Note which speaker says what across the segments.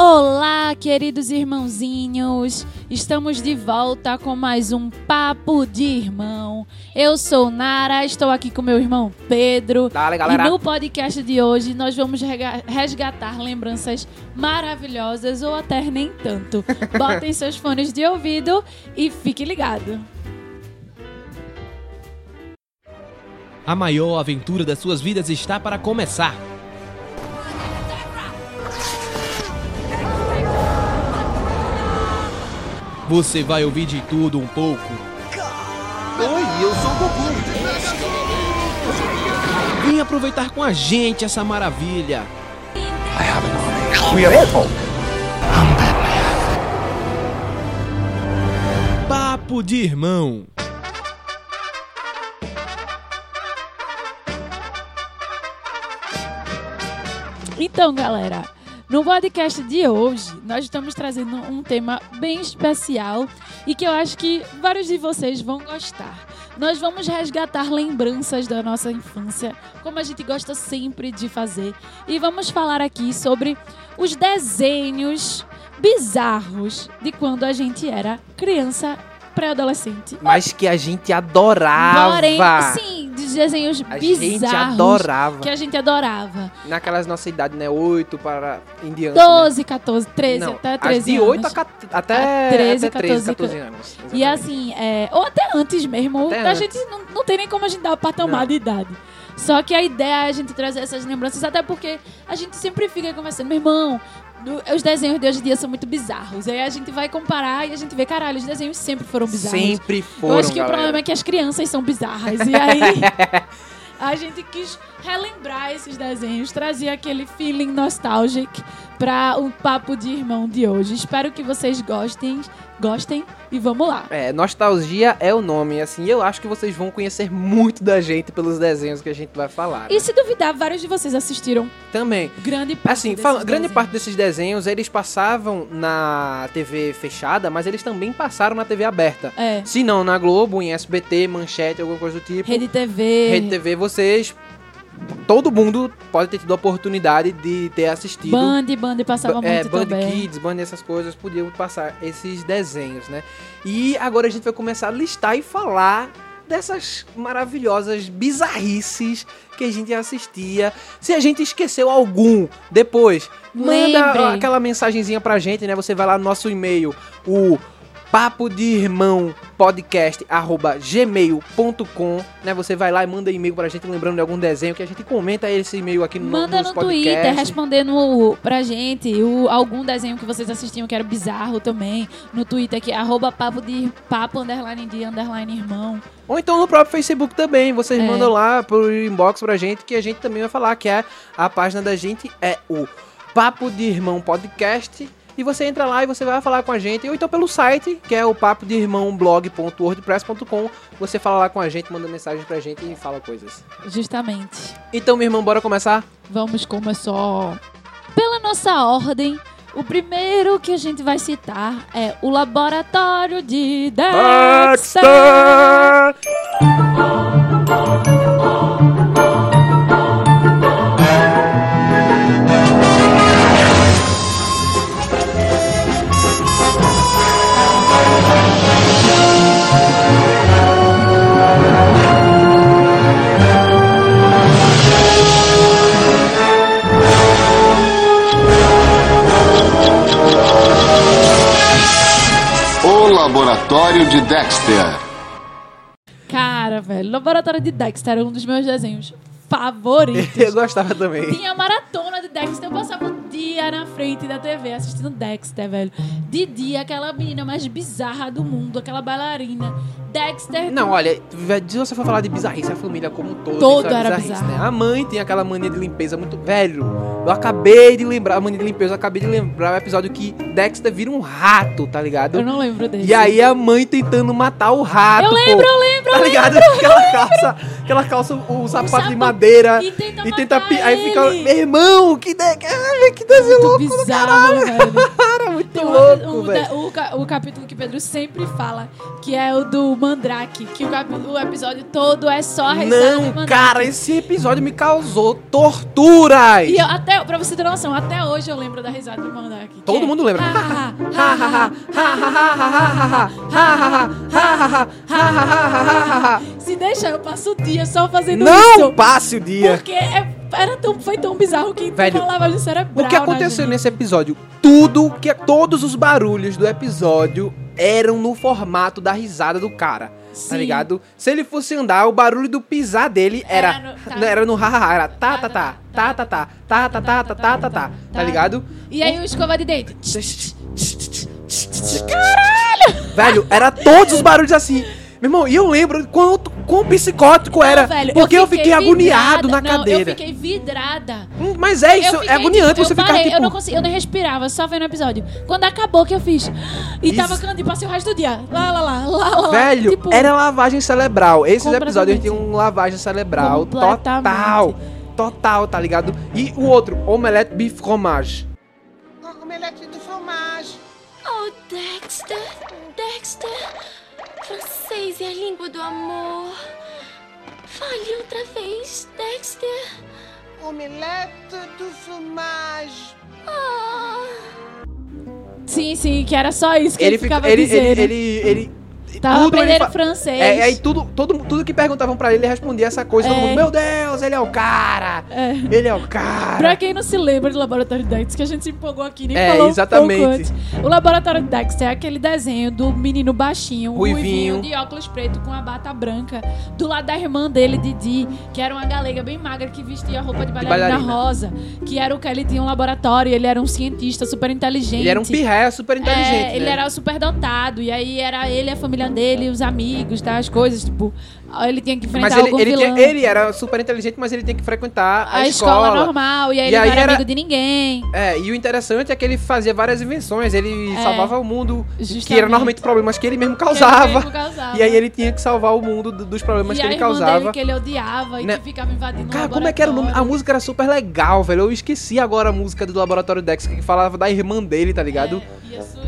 Speaker 1: Olá, queridos irmãozinhos! Estamos de volta com mais um Papo de Irmão. Eu sou Nara, estou aqui com meu irmão Pedro.
Speaker 2: Dale, galera.
Speaker 1: E no podcast de hoje nós vamos resgatar lembranças maravilhosas ou até nem tanto. Botem seus fones de ouvido e fique ligado.
Speaker 3: A maior aventura das suas vidas está para começar. Você vai ouvir de tudo um pouco.
Speaker 4: Oi, eu sou o Goku.
Speaker 3: Vem aproveitar com a gente essa maravilha.
Speaker 4: We are Apple.
Speaker 3: Papo de irmão.
Speaker 1: Então, galera, no podcast de hoje, nós estamos trazendo um tema bem especial e que eu acho que vários de vocês vão gostar. Nós vamos resgatar lembranças da nossa infância, como a gente gosta sempre de fazer, e vamos falar aqui sobre os desenhos bizarros de quando a gente era criança, pré-adolescente.
Speaker 2: Mas que a gente adorava.
Speaker 1: Porém, sim, de desenhos
Speaker 2: a
Speaker 1: bizarros
Speaker 2: gente adorava.
Speaker 1: que a gente adorava.
Speaker 2: Naquelas nossa idade, né? 8 para em diante.
Speaker 1: 12, 14, 13,
Speaker 2: né? Não,
Speaker 1: até
Speaker 2: as
Speaker 1: 13
Speaker 2: de
Speaker 1: anos.
Speaker 2: 8 a, cat- até,
Speaker 1: A 13,
Speaker 2: até 13,
Speaker 1: 14
Speaker 2: 14 anos.
Speaker 1: E
Speaker 2: Exatamente.
Speaker 1: assim, é, ou até antes mesmo,
Speaker 2: Até
Speaker 1: a
Speaker 2: antes.
Speaker 1: gente não, não tem nem como a gente dar pra tomar
Speaker 2: Não.
Speaker 1: de idade. Só que a ideia é a gente trazer essas lembranças, até porque a gente sempre fica conversando, meu irmão, os desenhos de hoje em dia são muito bizarros. Aí a gente vai comparar e a gente vê, caralho, os desenhos sempre foram bizarros.
Speaker 2: Sempre foram,
Speaker 1: Eu acho que o
Speaker 2: galera.
Speaker 1: problema é que as crianças são bizarras. E aí a gente quis relembrar esses desenhos, trazer aquele feeling nostalgic para o papo de irmão de hoje. Espero que vocês gostem, gostem e vamos lá.
Speaker 2: É, nostalgia é o nome, assim, eu acho que vocês vão conhecer muito da gente pelos desenhos que a gente vai falar.
Speaker 1: E se duvidar, vários de vocês assistiram
Speaker 2: Também.
Speaker 1: grande parte
Speaker 2: Assim, fala- grande
Speaker 1: desenhos.
Speaker 2: parte desses desenhos, eles passavam na TV fechada, mas eles também passaram na TV aberta.
Speaker 1: É.
Speaker 2: Se não, na Globo, em SBT, Manchete, alguma coisa do tipo.
Speaker 1: Rede TV.
Speaker 2: Rede TV, vocês. Todo mundo pode ter tido a oportunidade de ter assistido.
Speaker 1: Band, Band passava
Speaker 2: é,
Speaker 1: muito
Speaker 2: Band
Speaker 1: também.
Speaker 2: Kids, Band, essas coisas, podiam passar esses desenhos, né? E agora a gente vai começar a listar e falar dessas maravilhosas bizarrices que a gente assistia. Se a gente esqueceu algum, depois, manda
Speaker 1: Lembre.
Speaker 2: aquela mensagenzinha pra gente, né? Você vai lá no nosso e-mail, o papo de irmão podcast arroba gmail.com né você vai lá e manda e-mail pra gente lembrando de algum desenho que a gente comenta esse e-mail aqui no
Speaker 1: Manda no Twitter respondendo pra gente o, algum desenho que vocês assistiam que era bizarro também. No Twitter que é arroba papo de papo underline de underline irmão.
Speaker 2: Ou então no próprio Facebook também. Vocês
Speaker 1: É.
Speaker 2: mandam lá pro inbox pra gente que a gente também vai falar que é a página da gente é o Papo de Irmão Podcast. E você entra lá e você vai falar com a gente. Ou então pelo site, que é o papo de irmão blog.wordpress.com. Você fala lá com a gente, manda mensagem pra gente e fala coisas.
Speaker 1: Justamente.
Speaker 2: Então, meu irmão, bora começar?
Speaker 1: Vamos começar pela nossa ordem. O primeiro que a gente vai citar é o Laboratório de Dexter.
Speaker 4: O Laboratório de Dexter.
Speaker 1: Cara, velho, Laboratório de Dexter era um dos meus desenhos favoritos.
Speaker 2: Eu gostava também.
Speaker 1: Tinha maratona de Dexter. Eu passava o dia na frente da TV assistindo Dexter, velho. De dia, aquela menina mais bizarra do mundo, aquela bailarina. Dexter.
Speaker 2: Não, olha, se você for falar de bizarrice, a família como um todo,
Speaker 1: Todo era bizarro.
Speaker 2: né? A mãe tem aquela mania de limpeza muito. Velho, eu acabei de lembrar, a mania de limpeza, eu acabei de lembrar o episódio que Dexter vira um rato, tá ligado?
Speaker 1: Eu não lembro desse.
Speaker 2: E aí a mãe tentando matar o rato.
Speaker 1: Eu lembro,
Speaker 2: pô.
Speaker 1: eu lembro,
Speaker 2: Tá ligado? Aquela calça, aquela calça, o sapato de
Speaker 1: sapato-
Speaker 2: madeira.
Speaker 1: E tenta
Speaker 2: E tenta. pi- Aí fica. Meu irmão, que, de... Ai, que desenho louco do
Speaker 1: bizarro, velho.
Speaker 2: cara, muito
Speaker 1: um-
Speaker 2: louco,
Speaker 1: um
Speaker 2: velho.
Speaker 1: o, o capítulo que Pedro sempre fala, que é o do Mandrake, que o, capi- o episódio todo é só a
Speaker 2: Não, cara, esse episódio me causou torturas.
Speaker 1: E eu, até, pra você ter noção, até hoje eu lembro da risada do Mandrake.
Speaker 2: Todo
Speaker 1: é,
Speaker 2: mundo lembra.
Speaker 1: "Ah, ah, ah, Se deixar, eu passo o dia só fazendo
Speaker 2: Não
Speaker 1: isso.
Speaker 2: passe o dia.
Speaker 1: Porque é- era tão, foi tão bizarro que
Speaker 2: Velho,
Speaker 1: uma lavagem cerebral.
Speaker 2: O que aconteceu
Speaker 1: né,
Speaker 2: nesse episódio? Tudo que todos os barulhos do episódio eram no formato da risada do cara. Tá
Speaker 1: Sim.
Speaker 2: ligado? Se ele fosse andar, o barulho do pisar dele era
Speaker 1: Era no- tá.
Speaker 2: não era no hahaha, era tá tá tá, tá tá tá, tá tá tá tá tá tá tá, tá ligado?
Speaker 1: E aí o escova de dente.
Speaker 2: Velho, era todos os barulhos assim. Meu irmão, e eu lembro quanto quão psicótico era,
Speaker 1: Não, velho,
Speaker 2: porque eu fiquei, agoniado
Speaker 1: vidrada.
Speaker 2: na
Speaker 1: Não,
Speaker 2: cadeira.
Speaker 1: Eu fiquei vidrada.
Speaker 2: Hum, Mas é isso,
Speaker 1: eu fiquei,
Speaker 2: é agoniante
Speaker 1: tipo,
Speaker 2: você
Speaker 1: eu
Speaker 2: ficar
Speaker 1: parei,
Speaker 2: tipo
Speaker 1: Eu não consegui, eu nem respirava, só vendo o episódio. Quando acabou que eu fiz. E tava
Speaker 2: Isso.
Speaker 1: cantando e passei o resto do dia. Lá, lá, lá, lá, lá.
Speaker 2: Velho,
Speaker 1: Tipo,
Speaker 2: era lavagem cerebral. Esses episódios tinham lavagem cerebral total. Total, tá ligado? E o outro, omelette beef fromage.
Speaker 5: Omelete de fromage.
Speaker 6: Oh, Dexter, Dexter. Francês é a língua do amor. Fale outra vez, Dexter.
Speaker 5: Omelete de fromage.
Speaker 6: Ah.
Speaker 1: Sim, sim, que era só isso que ele,
Speaker 2: Ele fica,
Speaker 1: ficava
Speaker 2: ele,
Speaker 1: dizendo.
Speaker 2: ele, ele, ele,
Speaker 1: Tava
Speaker 2: tudo ele
Speaker 1: aprendendo
Speaker 2: fa-
Speaker 1: francês.
Speaker 2: É, aí tudo, todo, tudo que perguntavam pra ele, ele respondia essa coisa. Todo
Speaker 1: É.
Speaker 2: mundo, meu Deus, ele é o cara.
Speaker 1: É.
Speaker 2: Ele é o cara.
Speaker 1: Pra quem não se lembra do Laboratório de Dexter, que a gente se empolgou aqui, nem
Speaker 2: É,
Speaker 1: falou um
Speaker 2: exatamente.
Speaker 1: antes. O Laboratório de Dexter é aquele desenho do menino baixinho,
Speaker 2: Ruivinho.
Speaker 1: ruivinho, de óculos preto com a bata branca, do lado da irmã dele, Didi, que era uma galega bem magra que vestia roupa de bailarina,
Speaker 2: bailarina.
Speaker 1: rosa, que era o que ele tinha um laboratório, ele era um cientista super inteligente.
Speaker 2: Ele era um pirré super inteligente.
Speaker 1: É, ele
Speaker 2: né?
Speaker 1: era super dotado, e aí era ele, a família dele, os amigos, tá, as coisas, tipo, ele tinha que enfrentar
Speaker 2: Mas ele,
Speaker 1: algum
Speaker 2: ele,
Speaker 1: vilão.
Speaker 2: tinha- ele era super inteligente, mas ele tinha que frequentar a,
Speaker 1: a escola. normal, e aí
Speaker 2: E
Speaker 1: ele
Speaker 2: aí
Speaker 1: não era,
Speaker 2: era-
Speaker 1: amigo de ninguém.
Speaker 2: É, e o interessante é que ele fazia várias invenções, ele
Speaker 1: É,
Speaker 2: salvava o mundo, que
Speaker 1: justamente.
Speaker 2: eram normalmente problemas que ele mesmo
Speaker 1: que ele
Speaker 2: causava.
Speaker 1: mesmo causava.
Speaker 2: E aí ele tinha que salvar o mundo do- dos problemas
Speaker 1: e
Speaker 2: que ele causava.
Speaker 1: dele que ele odiava e
Speaker 2: Né?
Speaker 1: que ficava invadindo
Speaker 2: Cara, como é que era o nome? A música era super legal, velho. Eu esqueci agora a música do Laboratório Dexter, que falava da irmã dele, tá ligado?
Speaker 1: É, e a sua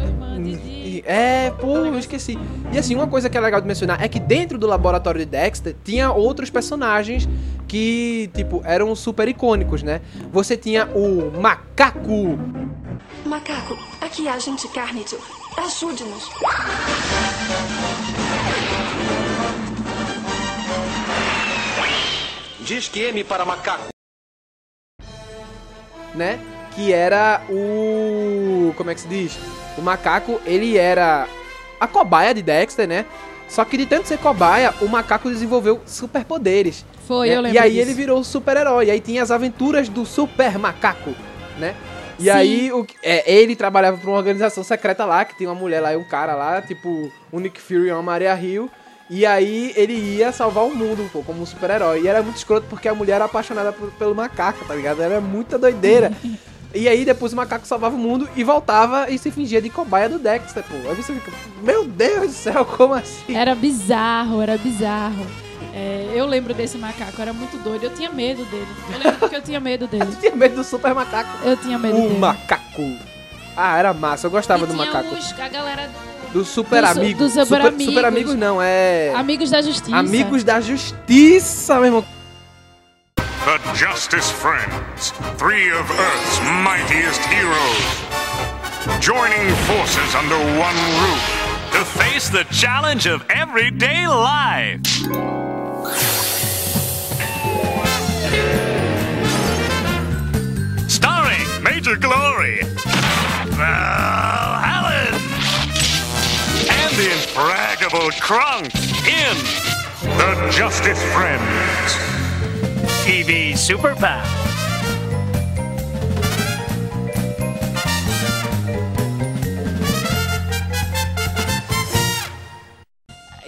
Speaker 2: É, pô, eu esqueci. E assim, uma coisa que é legal de mencionar é que dentro do laboratório de Dexter tinha outros personagens que, tipo, eram super icônicos, né? Você tinha o Macaco.
Speaker 7: Macaco, aqui é a agente Carnage. Ajude-nos.
Speaker 4: Diz que M para macaco.
Speaker 2: né? Que era o. Como é que se diz? O macaco, ele era a cobaia de Dexter, né? Só que de tanto ser cobaia, o macaco desenvolveu superpoderes.
Speaker 1: Foi,
Speaker 2: né?
Speaker 1: eu lembro
Speaker 2: E aí
Speaker 1: disso.
Speaker 2: ele virou super-herói. E aí tinha as aventuras do super macaco, né? E
Speaker 1: Sim.
Speaker 2: aí o, é, ele trabalhava pra uma organização secreta lá, que tinha uma mulher lá e um cara lá, tipo o Nick Fury e uma Maria Hill. E aí ele ia salvar o mundo, pô, como um super-herói. E era muito escroto porque a mulher era apaixonada por- pelo macaco, tá ligado? Era muita doideira. e aí depois o macaco salvava o mundo e voltava e se fingia de cobaia do Dexter, pô. Aí você fica, meu Deus do céu, como assim?
Speaker 1: Era bizarro, era bizarro. É, eu lembro desse macaco, era muito doido. Eu tinha medo dele. Eu lembro porque eu tinha medo dele.
Speaker 2: Tinha medo do super macaco.
Speaker 1: Eu tinha medo
Speaker 2: O
Speaker 1: dele.
Speaker 2: macaco. Ah, era massa, eu gostava
Speaker 1: E
Speaker 2: do macaco.
Speaker 1: os- a galera do-
Speaker 2: Do super
Speaker 1: Do su-
Speaker 2: amigo.
Speaker 1: do super
Speaker 2: super,
Speaker 1: amigos.
Speaker 2: super amigos não, é.
Speaker 1: Amigos da Justiça.
Speaker 2: Amigos da Justiça, meu irmão.
Speaker 8: Justice Friends, three of Earth's mightiest heroes, joining forces under one roof to face the challenge of everyday life. Starring Major Glory, Val Hallen, and the infraggable Krunk in The Justice Friends. TV Super Pal.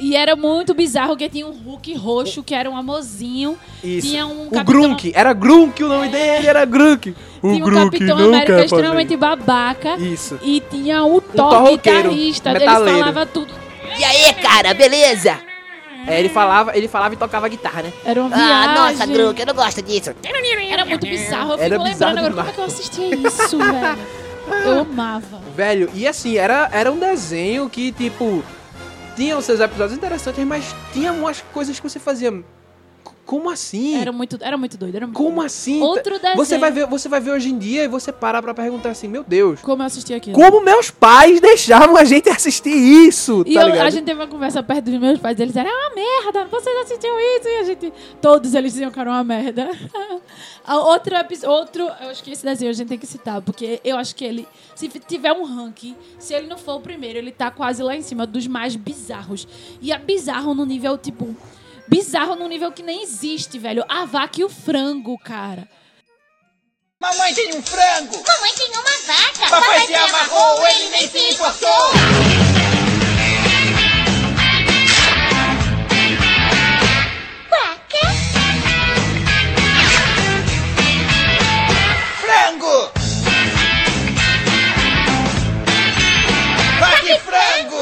Speaker 1: E era muito bizarro que tinha um Hulk roxo, que era um amorzinho.
Speaker 2: Isso.
Speaker 1: Tinha um
Speaker 2: o
Speaker 1: capitão-
Speaker 2: Grunk, era Grunk o nome dele, era Grunk. O
Speaker 1: Tinha um
Speaker 2: Grunk
Speaker 1: Capitão América extremamente babaca.
Speaker 2: Isso.
Speaker 1: E tinha o
Speaker 2: Thor roqueiro,
Speaker 1: guitarrista. Ele
Speaker 2: metaleiro.
Speaker 1: falava tudo.
Speaker 9: E aí, cara, beleza?
Speaker 2: É, ele falava, ele falava e tocava guitarra, né?
Speaker 1: Era uma viagem.
Speaker 9: Ah, nossa, Grook, eu não gosto disso.
Speaker 1: Era muito bizarro. Eu
Speaker 2: Era
Speaker 1: fico
Speaker 2: bizarro
Speaker 1: lembrando agora
Speaker 2: demais.
Speaker 1: como é que eu assistia isso, velho. Eu amava.
Speaker 2: Velho, e assim, era, era um desenho que, tipo, tinha os seus episódios interessantes, mas tinha umas coisas que você fazia. "C- Como assim?
Speaker 1: Era muito, era muito doido. Era muito
Speaker 2: Como
Speaker 1: doido.
Speaker 2: assim?
Speaker 1: Outro desenho.
Speaker 2: Você vai, ver, você vai ver hoje em dia e você para pra perguntar assim, meu Deus,
Speaker 1: Como eu assisti aquilo.
Speaker 2: como meus pais deixavam a gente assistir isso,
Speaker 1: E
Speaker 2: tá
Speaker 1: eu- a gente teve uma conversa perto dos meus pais, eles eram é uma merda, vocês assistiam isso e a gente. Todos eles diziam que era uma merda. A outro, outro, eu acho que esse desenho a gente tem que citar, porque eu acho que ele, se tiver um ranking, se ele não for o primeiro, ele tá quase lá em cima dos mais bizarros. E é bizarro no nível, tipo. Bizarro num nível que nem existe, velho. A vaca e o frango, cara.
Speaker 5: Mamãe tem um frango!
Speaker 6: Mamãe tem uma vaca.
Speaker 5: Papai se amarrou, ele nem se importou!
Speaker 6: Vaca.
Speaker 5: Frango! Vaca e frango!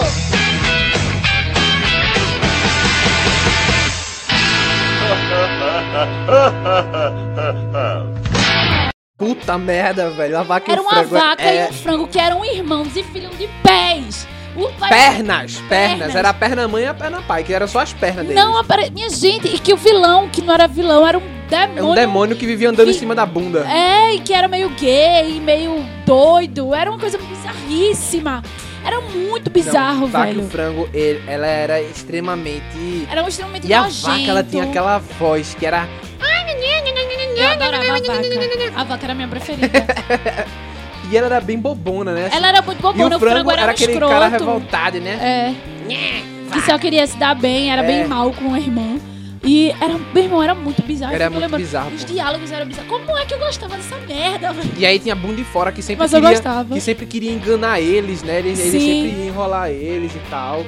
Speaker 2: Puta merda, velho. A vaca
Speaker 1: Era
Speaker 2: e o
Speaker 1: uma
Speaker 2: frango
Speaker 1: vaca
Speaker 2: é...
Speaker 1: e um frango que eram irmãos e filhos de pés. O pai-
Speaker 2: Pernas, pernas,
Speaker 1: Pernas.
Speaker 2: Era a perna mãe e a perna pai, que era só as pernas deles.
Speaker 1: Não, apare... minha gente, e que o vilão, que não era vilão, era um demônio.
Speaker 2: É um demônio que vivia andando em
Speaker 1: que-
Speaker 2: cima da bunda.
Speaker 1: É, e que era meio gay, meio doido. Era uma coisa bizarríssima. Era muito bizarro,
Speaker 2: Não, vaca e o frango, ele- ela era extremamente...
Speaker 1: Era extremamente
Speaker 2: E a
Speaker 1: nojento.
Speaker 2: vaca, ela tinha aquela voz que era...
Speaker 1: Eu adorava a vaca. A vaca era a minha preferida.
Speaker 2: E ela era bem bobona, né?
Speaker 1: Ela era muito
Speaker 2: E
Speaker 1: bobona,
Speaker 2: o frango era
Speaker 1: um
Speaker 2: aquele
Speaker 1: escroto.
Speaker 2: cara revoltado, né?
Speaker 1: É. Que só queria se dar bem, era
Speaker 2: É.
Speaker 1: bem mal com o irmão. E era, meu irmão, era muito bizarro.
Speaker 2: Era
Speaker 1: eu
Speaker 2: muito
Speaker 1: lembrando.
Speaker 2: bizarro,
Speaker 1: Os
Speaker 2: pô.
Speaker 1: diálogos eram bizarros. Como é que eu gostava dessa merda, velho?
Speaker 2: E aí tinha bunda de fora que sempre
Speaker 1: Mas eu
Speaker 2: queria...
Speaker 1: gostava.
Speaker 2: Que sempre queria enganar eles, né? Ele, ele
Speaker 1: Sim.
Speaker 2: sempre ia enrolar eles e tal.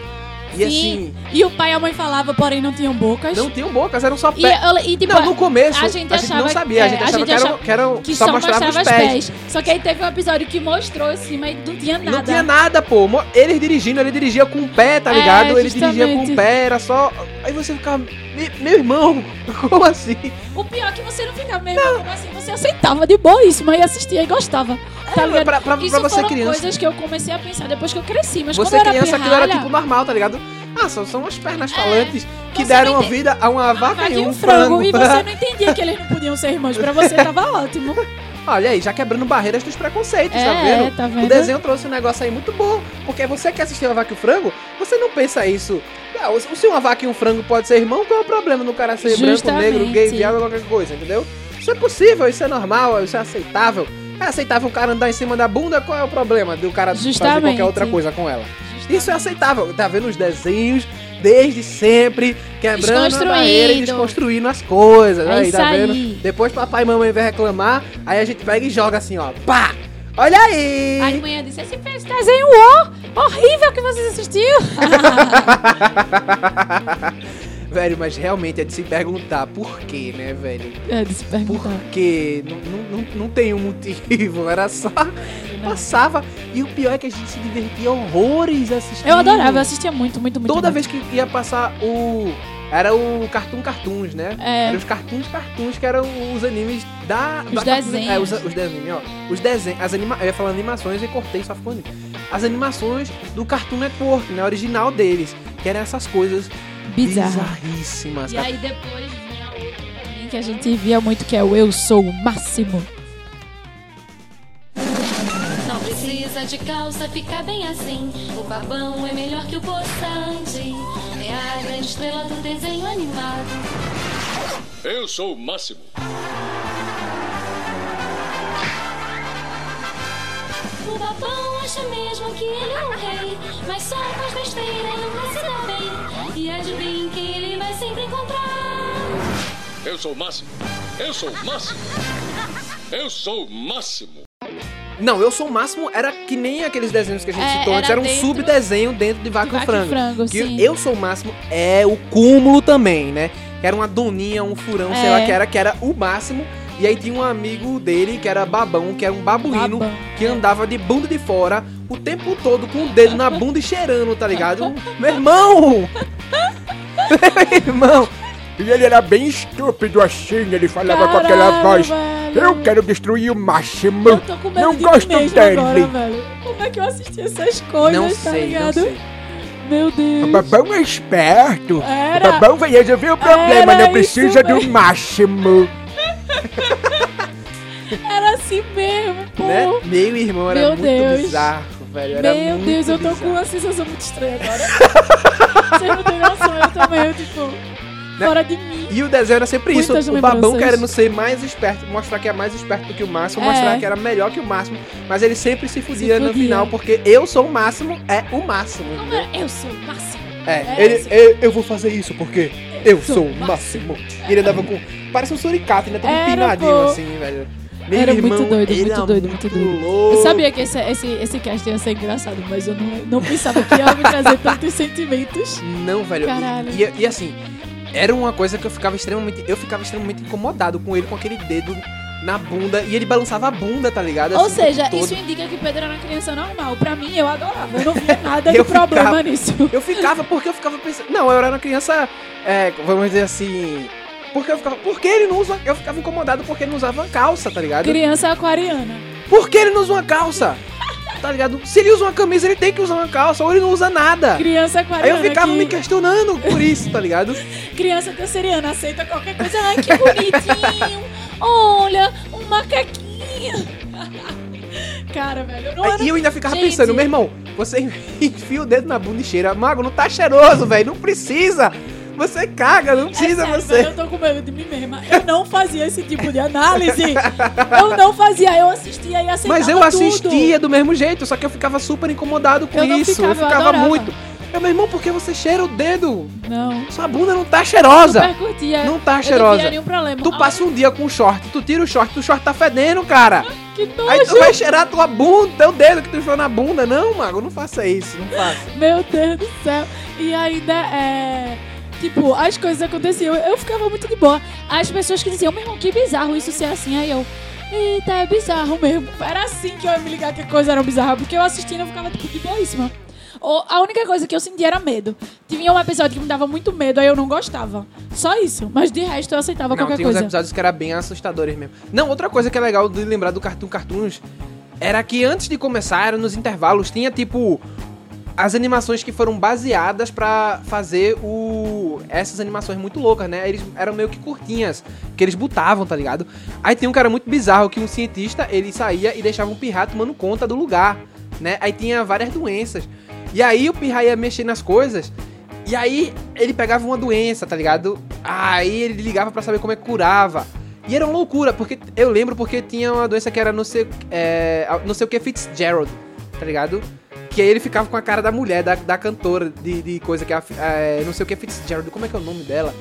Speaker 2: E
Speaker 1: Sim. E o pai e a mãe falavam, porém não tinham bocas.
Speaker 2: assim, não tinham bocas, eram só
Speaker 1: E,
Speaker 2: pés.
Speaker 1: eu- e, tipo,
Speaker 2: não, no começo
Speaker 1: a gente achava
Speaker 2: não sabia, a
Speaker 1: é,
Speaker 2: gente
Speaker 1: a
Speaker 2: achava
Speaker 1: gente
Speaker 2: que, eram,
Speaker 1: achava
Speaker 2: que, eram,
Speaker 1: que
Speaker 2: só,
Speaker 1: só
Speaker 2: mostrava,
Speaker 1: mostrava
Speaker 2: os pés.
Speaker 1: Só que aí teve um episódio que mostrou cima e não tinha nada.
Speaker 2: Não tinha nada, pô. Eles dirigindo, ele dirigia com o pé, tá
Speaker 1: É,
Speaker 2: ligado? ele dirigia com o pé, era só. Aí você ficava. "Me- Meu irmão, como assim?
Speaker 1: O pior é que você não ficava meio como assim, você aceitava de boíssima e assistia e gostava. Tá
Speaker 2: É,
Speaker 1: ligado?
Speaker 2: pra- pra- pra
Speaker 1: Isso
Speaker 2: você
Speaker 1: foram
Speaker 2: criança.
Speaker 1: coisas que eu comecei a pensar depois que eu cresci, mas
Speaker 2: você
Speaker 1: quando eu era
Speaker 2: criança, aquilo era tipo normal, tá ligado? Ah, são, são as pernas falantes que
Speaker 1: É, Você
Speaker 2: deram
Speaker 1: ente-
Speaker 2: vida a uma vaca
Speaker 1: vaca
Speaker 2: e um
Speaker 1: frango.
Speaker 2: frango.
Speaker 1: E você não entendia que eles não podiam ser irmãos. Pra você tava ótimo.
Speaker 2: Olha aí, já quebrando barreiras dos preconceitos, tá
Speaker 1: É,
Speaker 2: vendo?
Speaker 1: tá vendo?
Speaker 2: O desenho trouxe um negócio aí muito bom. Porque você que assistiu a vaca e o frango, você não pensa isso. Ah, o- se uma vaca e um frango pode ser irmão, qual é o problema no cara ser branco,
Speaker 1: Justamente.
Speaker 2: negro, gay, viado, qualquer coisa, entendeu? Isso é possível, isso é normal, isso é aceitável. É aceitável o cara andar em cima da bunda, qual é o problema do cara fazer
Speaker 1: Justamente.
Speaker 2: qualquer outra coisa com ela? Isso é aceitável. Tá vendo os desenhos desde sempre, quebrando a barreira e desconstruindo as coisas.
Speaker 1: É
Speaker 2: aí, tá
Speaker 1: aí.
Speaker 2: vendo? Depois papai e mamãe vem reclamar, aí a gente pega e joga assim, ó. Pá! Olha aí!
Speaker 1: Aí manhã disse, esse fez desenho ó, horrível que vocês assistiu.
Speaker 2: velho, mas realmente é de se perguntar por quê, né, velho?
Speaker 1: é, de se perguntar.
Speaker 2: Porque não, não, não, não tem um motivo, era só. Passava. E o pior é que a gente se divertia horrores assistindo.
Speaker 1: Eu adorava, eu assistia muito, muito, muito.
Speaker 2: Toda
Speaker 1: muito.
Speaker 2: vez que ia passar o. Era o Cartoon Cartoons, né?
Speaker 1: É.
Speaker 2: Eram os Cartoons Cartoons, que eram os animes da.
Speaker 1: Os
Speaker 2: da
Speaker 1: desenhos.
Speaker 2: É, os, os desenhos, ó. Os desenhos. As anima... Eu ia falar animações e cortei, só ficou anime. As animações do Cartoon Network, né? Original deles. Que eram essas coisas
Speaker 1: Bizarro.
Speaker 2: bizarríssimas.
Speaker 1: E
Speaker 2: cara.
Speaker 1: aí depois vinha também que a gente via muito, que é o Eu Sou o Máximo.
Speaker 6: Não precisa de calça, fica bem assim. O babão é melhor que o poçante. É a grande estrela do desenho animado.
Speaker 4: Eu sou o máximo.
Speaker 6: O babão acha mesmo que ele é o rei. Mas só faz besteira e nunca se dá bem. E adivinha quem ele vai sempre encontrar?
Speaker 4: Eu sou o máximo. Eu sou o máximo. Eu sou o máximo.
Speaker 2: Não, eu sou o máximo, era que nem aqueles desenhos que a gente
Speaker 1: É,
Speaker 2: citou antes,
Speaker 1: era
Speaker 2: era um
Speaker 1: dentro-
Speaker 2: subdesenho dentro de Vaca,
Speaker 1: Vaca
Speaker 2: e
Speaker 1: e
Speaker 2: Frango.
Speaker 1: Frango,
Speaker 2: que
Speaker 1: sim.
Speaker 2: eu sou o máximo é o cúmulo também, né? Que era uma doninha, um furão, sei
Speaker 1: É.
Speaker 2: lá que era, que era o máximo. E aí tinha um amigo dele que era babão, que era um babuíno,
Speaker 1: Babão,
Speaker 2: que andava de bunda de fora o tempo todo com o dedo na bunda e cheirando, tá ligado? Meu irmão! Meu irmão!
Speaker 10: E ele era bem estúpido assim, ele falava com aquela
Speaker 1: Caralho,
Speaker 10: voz.
Speaker 1: velho.
Speaker 10: Eu quero destruir o máximo.
Speaker 1: Eu tô com medo
Speaker 10: Não
Speaker 1: de
Speaker 10: gosto
Speaker 1: mim mesmo
Speaker 10: dele.
Speaker 1: agora, velho. Como é que eu assisti essas coisas,
Speaker 2: Não
Speaker 1: tá
Speaker 2: sei, não
Speaker 1: ligado?
Speaker 2: sei.
Speaker 1: Meu
Speaker 10: O
Speaker 1: Deus.
Speaker 10: babão é esperto.
Speaker 1: Era.
Speaker 10: O babão vai resolver o problema, não precisa
Speaker 1: isso
Speaker 10: do máximo.
Speaker 1: Era assim mesmo, pô.
Speaker 2: Né? Meu irmão era
Speaker 1: Meu
Speaker 2: muito
Speaker 1: Deus.
Speaker 2: bizarro, velho. Era
Speaker 1: Meu
Speaker 2: muito
Speaker 1: Deus, eu tô com uma sensação muito estranha agora. Vocês não têm noção, eu também, eu, tipo,
Speaker 2: Né?
Speaker 1: fora de mim.
Speaker 2: E o desenho era sempre isso.
Speaker 1: Muitas
Speaker 2: O babão querendo ser mais esperto, mostrar que é mais esperto do que o máximo,
Speaker 1: É.
Speaker 2: mostrar que era melhor que o máximo. Mas ele sempre se fudia, no
Speaker 1: fudia.
Speaker 2: final, porque eu sou o máximo, é o máximo.
Speaker 1: Como é? Eu sou o máximo.
Speaker 2: É,
Speaker 1: É
Speaker 2: ele, eu, eu vou fazer isso porque eu
Speaker 1: sou o
Speaker 2: máximo. E ele andava com. Parece um suricato, ainda todo
Speaker 1: Era,
Speaker 2: empinadinho
Speaker 1: pô.
Speaker 2: assim, velho. Meu
Speaker 1: Era
Speaker 2: irmão,
Speaker 1: muito doido, muito
Speaker 2: era
Speaker 1: doido, muito doido.
Speaker 2: louco.
Speaker 1: Eu sabia que esse, esse, esse cast ia ser engraçado, mas eu não, não pensava que ia me trazer tantos sentimentos.
Speaker 2: Não, velho.
Speaker 1: Caralho.
Speaker 2: E, e- e assim, era uma coisa que eu ficava extremamente. Eu ficava extremamente incomodado com ele, com aquele dedo na bunda. E ele balançava a bunda, tá ligado?
Speaker 1: Ou
Speaker 2: Assim, o tempo
Speaker 1: seja, isso indica que Pedro era uma criança normal. Pra mim, eu adorava. Eu não via nada de problema
Speaker 2: ficava-
Speaker 1: nisso.
Speaker 2: Eu ficava porque eu ficava pensando. Não, eu era uma criança. É, vamos dizer assim. Porque eu ficava. Por que ele não usa. Eu ficava incomodado porque ele não usava uma calça, tá ligado?
Speaker 1: Criança aquariana.
Speaker 2: Por que ele não usa uma calça? Tá ligado? Se ele usa uma camisa, ele tem que usar uma calça, ou ele não usa nada.
Speaker 1: Criança
Speaker 2: Aí
Speaker 1: aquariana.
Speaker 2: eu ficava
Speaker 1: que...
Speaker 2: me questionando por isso, tá ligado?
Speaker 1: Criança canceriana aceita qualquer coisa. Ai, que bonitinho. Olha, um macaquinho. Cara, velho, eu não era...
Speaker 2: Aí eu ainda ficava
Speaker 1: Gente.
Speaker 2: pensando, meu irmão, você enfia o dedo na bunda e cheira. Mago, não tá cheiroso, velho. Não precisa. Você caga, não
Speaker 1: É
Speaker 2: precisa
Speaker 1: sério,
Speaker 2: você.
Speaker 1: eu tô com medo de mim mesma. Eu não fazia esse tipo de análise. Eu não fazia, eu assistia e aceitava
Speaker 2: Mas eu
Speaker 1: tudo.
Speaker 2: assistia do mesmo jeito, só que eu ficava super incomodado com
Speaker 1: Eu
Speaker 2: isso.
Speaker 1: ficava,
Speaker 2: eu
Speaker 1: eu
Speaker 2: ficava
Speaker 1: adorava.
Speaker 2: muito. Eu, meu irmão, por que você cheira o dedo?
Speaker 1: Não.
Speaker 2: Sua bunda não tá cheirosa.
Speaker 1: Super curtia.
Speaker 2: Não tá
Speaker 1: Eu não
Speaker 2: cheirosa.
Speaker 1: via nenhum problema.
Speaker 2: Tu passa um dia com o short, tu tira o short, o short tá fedendo, cara.
Speaker 1: Que nojo.
Speaker 2: Aí tu vai cheirar tua bunda, teu dedo que tu enfiou na bunda. Não, mago, não faça isso, não faça.
Speaker 1: Meu Deus do céu. E ainda é. Tipo, as coisas aconteciam. Eu ficava muito de boa. As pessoas que diziam, meu irmão, que bizarro isso ser assim. Aí eu. Eita, é bizarro mesmo. Era assim que eu ia me ligar que a coisa era bizarra. Porque eu assistindo eu ficava tipo de boíssima. Ou, a única coisa que eu sentia era medo. Tinha um episódio que me dava muito medo, aí eu não gostava. Só isso. Mas de resto eu aceitava
Speaker 2: Não,
Speaker 1: qualquer
Speaker 2: tem uns
Speaker 1: coisa.
Speaker 2: episódios que eram bem assustadores mesmo. Não, outra coisa que é legal de lembrar do Cartoon Cartoons era que antes de começar, era nos intervalos, tinha tipo as animações que foram baseadas pra fazer o essas animações muito loucas, né? Eles eram meio que curtinhas, que eles botavam, tá ligado? Aí tem um cara muito bizarro que um cientista, ele saía e deixava um pirra tomando conta do lugar, né? Aí tinha várias doenças. E aí o pirra ia mexer nas coisas e aí ele pegava uma doença, tá ligado? Aí ele ligava pra saber como é que curava. E era uma loucura, porque eu lembro porque tinha uma doença que era não sei, é, não sei o que Fitzgerald, tá ligado? Que aí ele ficava com a cara da mulher, da, da cantora de, de coisa que é, é, não sei o que Fitzgerald, como é que é o nome dela?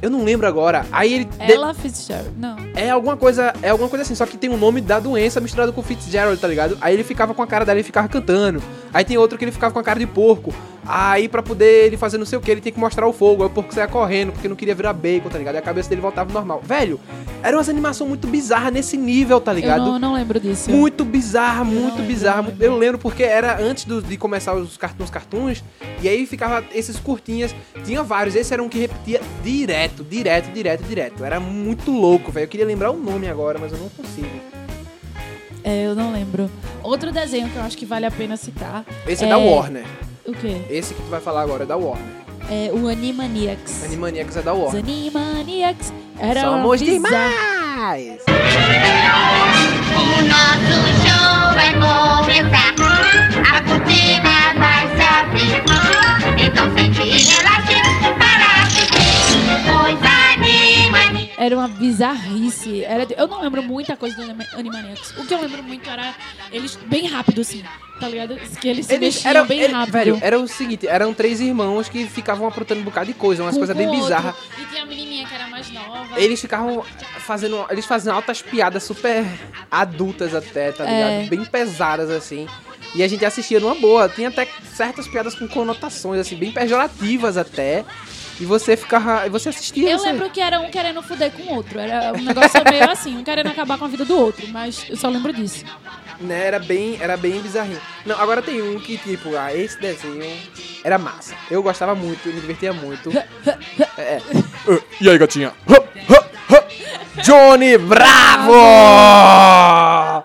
Speaker 2: Eu não lembro agora. Aí ele de-
Speaker 1: Ela Fitzgerald. Não.
Speaker 2: é alguma coisa, é alguma coisa assim, só que tem o nome da doença misturado com Fitzgerald, tá ligado? Aí ele ficava com a cara dela e ficava cantando. Aí tem outro que ele ficava com a cara de porco. Aí pra poder ele fazer não sei o que, ele tem que mostrar o fogo. Aí o porco saia correndo porque não queria virar bacon, tá ligado? E a cabeça dele voltava normal. Velho, era uma animação muito bizarra nesse nível, tá ligado?
Speaker 1: Eu não, não lembro disso.
Speaker 2: Muito bizarra, muito bizarra. muito- Eu lembro porque era antes do- de começar os cartoons cartoons. E aí ficava esses curtinhas. Tinha vários. Esse era um que repetia direto, direto, direto, direto. Era muito louco, velho. Eu queria lembrar o nome agora, mas eu não consigo.
Speaker 1: É, eu não lembro. Outro desenho que eu acho que vale a pena citar.
Speaker 2: Esse é, da Warner.
Speaker 1: O quê?
Speaker 2: Esse que tu vai falar agora é da Warner.
Speaker 1: É o Animaniacs.
Speaker 2: Animaniacs é da
Speaker 1: Os
Speaker 2: Warner.
Speaker 1: Animaniacs. Era
Speaker 2: Somos demais!
Speaker 11: O nosso show vai começar. A cortina vai se abrir. Então sente e
Speaker 1: Era uma bizarrice. Era Eu não lembro muita coisa do Anima- Animaniacs. O que eu lembro muito era eles bem rápido, assim. Tá ligado? Que eles se
Speaker 2: Eles
Speaker 1: mexiam
Speaker 2: eram,
Speaker 1: bem
Speaker 2: ele-
Speaker 1: rápido.
Speaker 2: velho, era o seguinte, eram três irmãos que ficavam aprontando um bocado de coisa, umas
Speaker 1: Um
Speaker 2: coisas bem bizarras.
Speaker 1: E tinha a menininha que era mais nova.
Speaker 2: Eles ficavam fazendo. Eles faziam altas piadas super adultas até, tá ligado?
Speaker 1: É.
Speaker 2: Bem pesadas, assim. E a gente assistia numa boa. Tinha até certas piadas com conotações, assim, bem pejorativas até. E você ficava. E você assistia.
Speaker 1: Eu
Speaker 2: você...
Speaker 1: lembro que era um querendo fuder com o outro. Era um negócio meio assim, um querendo acabar com a vida do outro. Mas eu só lembro disso.
Speaker 2: Né, era bem, era bem bizarrinho. Não, agora tem um que, tipo, ah, esse desenho era massa. Eu gostava muito, me divertia muito. é, é.
Speaker 10: E aí, gatinha?
Speaker 2: Johnny Bravo!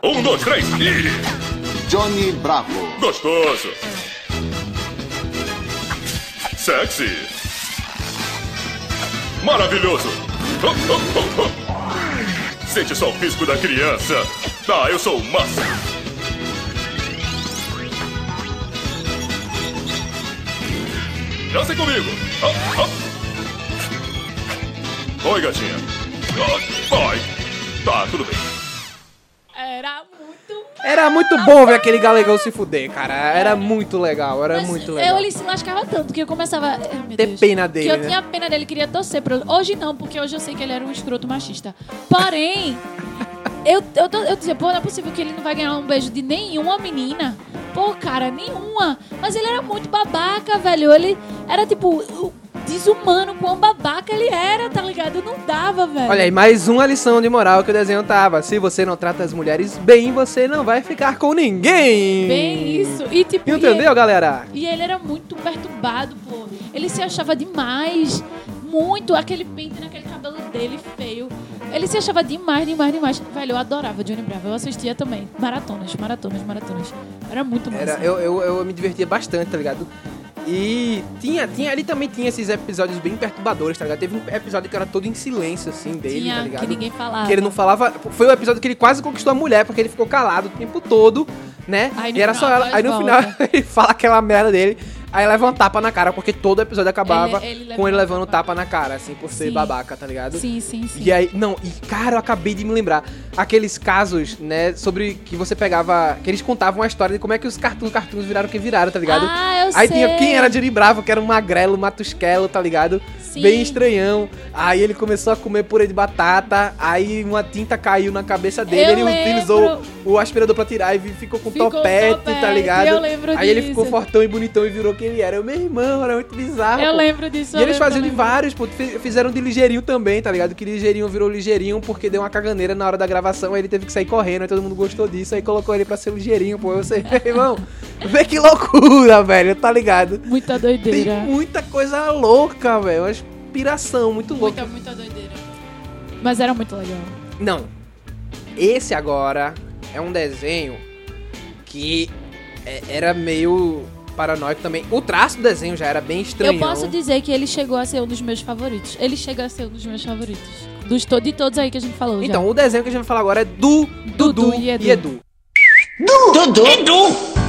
Speaker 4: Um, dois, três e...
Speaker 12: Johnny Bravo.
Speaker 4: Gostoso. Sexy. Maravilhoso. Oh, oh, oh. Sente só o pisco da criança. Ah, eu sou o Massa. Dancem comigo. Oi, gatinha. Vai. Tá, tudo bem.
Speaker 1: Era.
Speaker 2: Era muito bom ver aquele galegão se fuder, cara. Era muito legal, era muito
Speaker 1: Eu,
Speaker 2: legal.
Speaker 1: ele se lascava tanto que eu começava. Ai,
Speaker 2: Ter
Speaker 1: Deus.
Speaker 2: pena dele,
Speaker 1: Que eu
Speaker 2: né?
Speaker 1: tinha pena dele, queria torcer pra. Hoje não, porque hoje eu sei que ele era um escroto machista. Porém, eu, eu, eu dizia, pô, não é possível que ele não vai ganhar um beijo de nenhuma menina. Pô, cara, nenhuma. Mas ele era muito babaca, velho. Ele era tipo. Desumano, quão babaca ele era, tá ligado? Não dava, velho.
Speaker 2: Olha aí, mais uma lição de moral que o desenho tava. Se você não trata as mulheres bem, você não vai ficar com ninguém.
Speaker 1: Bem isso. E tipo. e
Speaker 2: Entendeu,
Speaker 1: ele-
Speaker 2: galera?
Speaker 1: E ele era muito perturbado, pô. Ele se achava demais. Muito. Aquele pente naquele cabelo dele feio. Ele se achava demais, demais, demais. Velho, eu adorava Johnny Bravo. Eu assistia também. Maratonas, maratonas, maratonas. Era muito massa.
Speaker 2: Era, eu, eu, eu me divertia bastante, tá ligado? E tinha, tinha, ali também tinha esses episódios bem perturbadores, tá ligado? Teve um episódio que era todo em silêncio, assim, dele,
Speaker 1: Tinha,
Speaker 2: tá ligado?
Speaker 1: que ninguém falava.
Speaker 2: Que ele não falava. Foi o episódio que ele quase conquistou a mulher, porque ele ficou calado o tempo todo, né?
Speaker 1: Aí
Speaker 2: e era só ela. Aí no
Speaker 1: volta.
Speaker 2: final ele fala aquela merda dele. Aí leva um tapa na cara, porque todo episódio acabava
Speaker 1: Ele- ele
Speaker 2: com ele levando tapa na cara, assim, por ser
Speaker 1: Sim.
Speaker 2: babaca, tá ligado?
Speaker 1: Sim, sim, sim.
Speaker 2: E aí, não, e cara, eu acabei de me lembrar. Aqueles casos, né, sobre que você pegava. Que eles contavam a história de como é que os cartoons, cartoons viraram o que viraram, tá ligado?
Speaker 1: Ah, eu
Speaker 2: aí
Speaker 1: sei.
Speaker 2: tinha quem era Johnny Bravo, que era um magrelo, matusquelo, tá ligado?
Speaker 1: Sim.
Speaker 2: Bem estranhão. Aí ele começou a comer purê de batata, aí uma tinta caiu na cabeça dele,
Speaker 1: Eu
Speaker 2: ele
Speaker 1: lembro.
Speaker 2: utilizou o aspirador pra tirar e ficou com
Speaker 1: Ficou
Speaker 2: topete,
Speaker 1: topete,
Speaker 2: tá ligado?
Speaker 1: eu lembro
Speaker 2: aí ele
Speaker 1: disso.
Speaker 2: ficou fortão e bonitão e virou quem ele era. Eu, meu irmão, era muito bizarro.
Speaker 1: Eu
Speaker 2: pô.
Speaker 1: lembro disso,
Speaker 2: E
Speaker 1: eu
Speaker 2: eles
Speaker 1: eu
Speaker 2: de vários, pô. Fi- Fizeram de ligeirinho também, tá ligado? Que ligeirinho virou ligeirinho porque deu uma caganeira na hora da gravação, aí ele teve que sair correndo, aí todo mundo gostou disso, aí colocou ele pra ser ligeirinho, pô. Você, meu irmão, vê que loucura, velho, tá ligado?
Speaker 1: Muita
Speaker 2: Tem
Speaker 1: doideira.
Speaker 2: muita coisa louca, velho. Inspiração muito louca.
Speaker 1: Muita, muita doideira. Mas era muito legal.
Speaker 2: Não. Esse agora é um desenho que é- era meio paranoico também. O traço do desenho já era bem estranho.
Speaker 1: Eu posso dizer que ele chegou a ser um dos meus favoritos. Ele chega a ser um dos meus favoritos. Dos to de todos aí que a gente falou já.
Speaker 2: Então, o desenho que a gente vai falar agora é do Dudu,
Speaker 1: e Edu.
Speaker 2: E Edu.
Speaker 5: Dudu. Edu.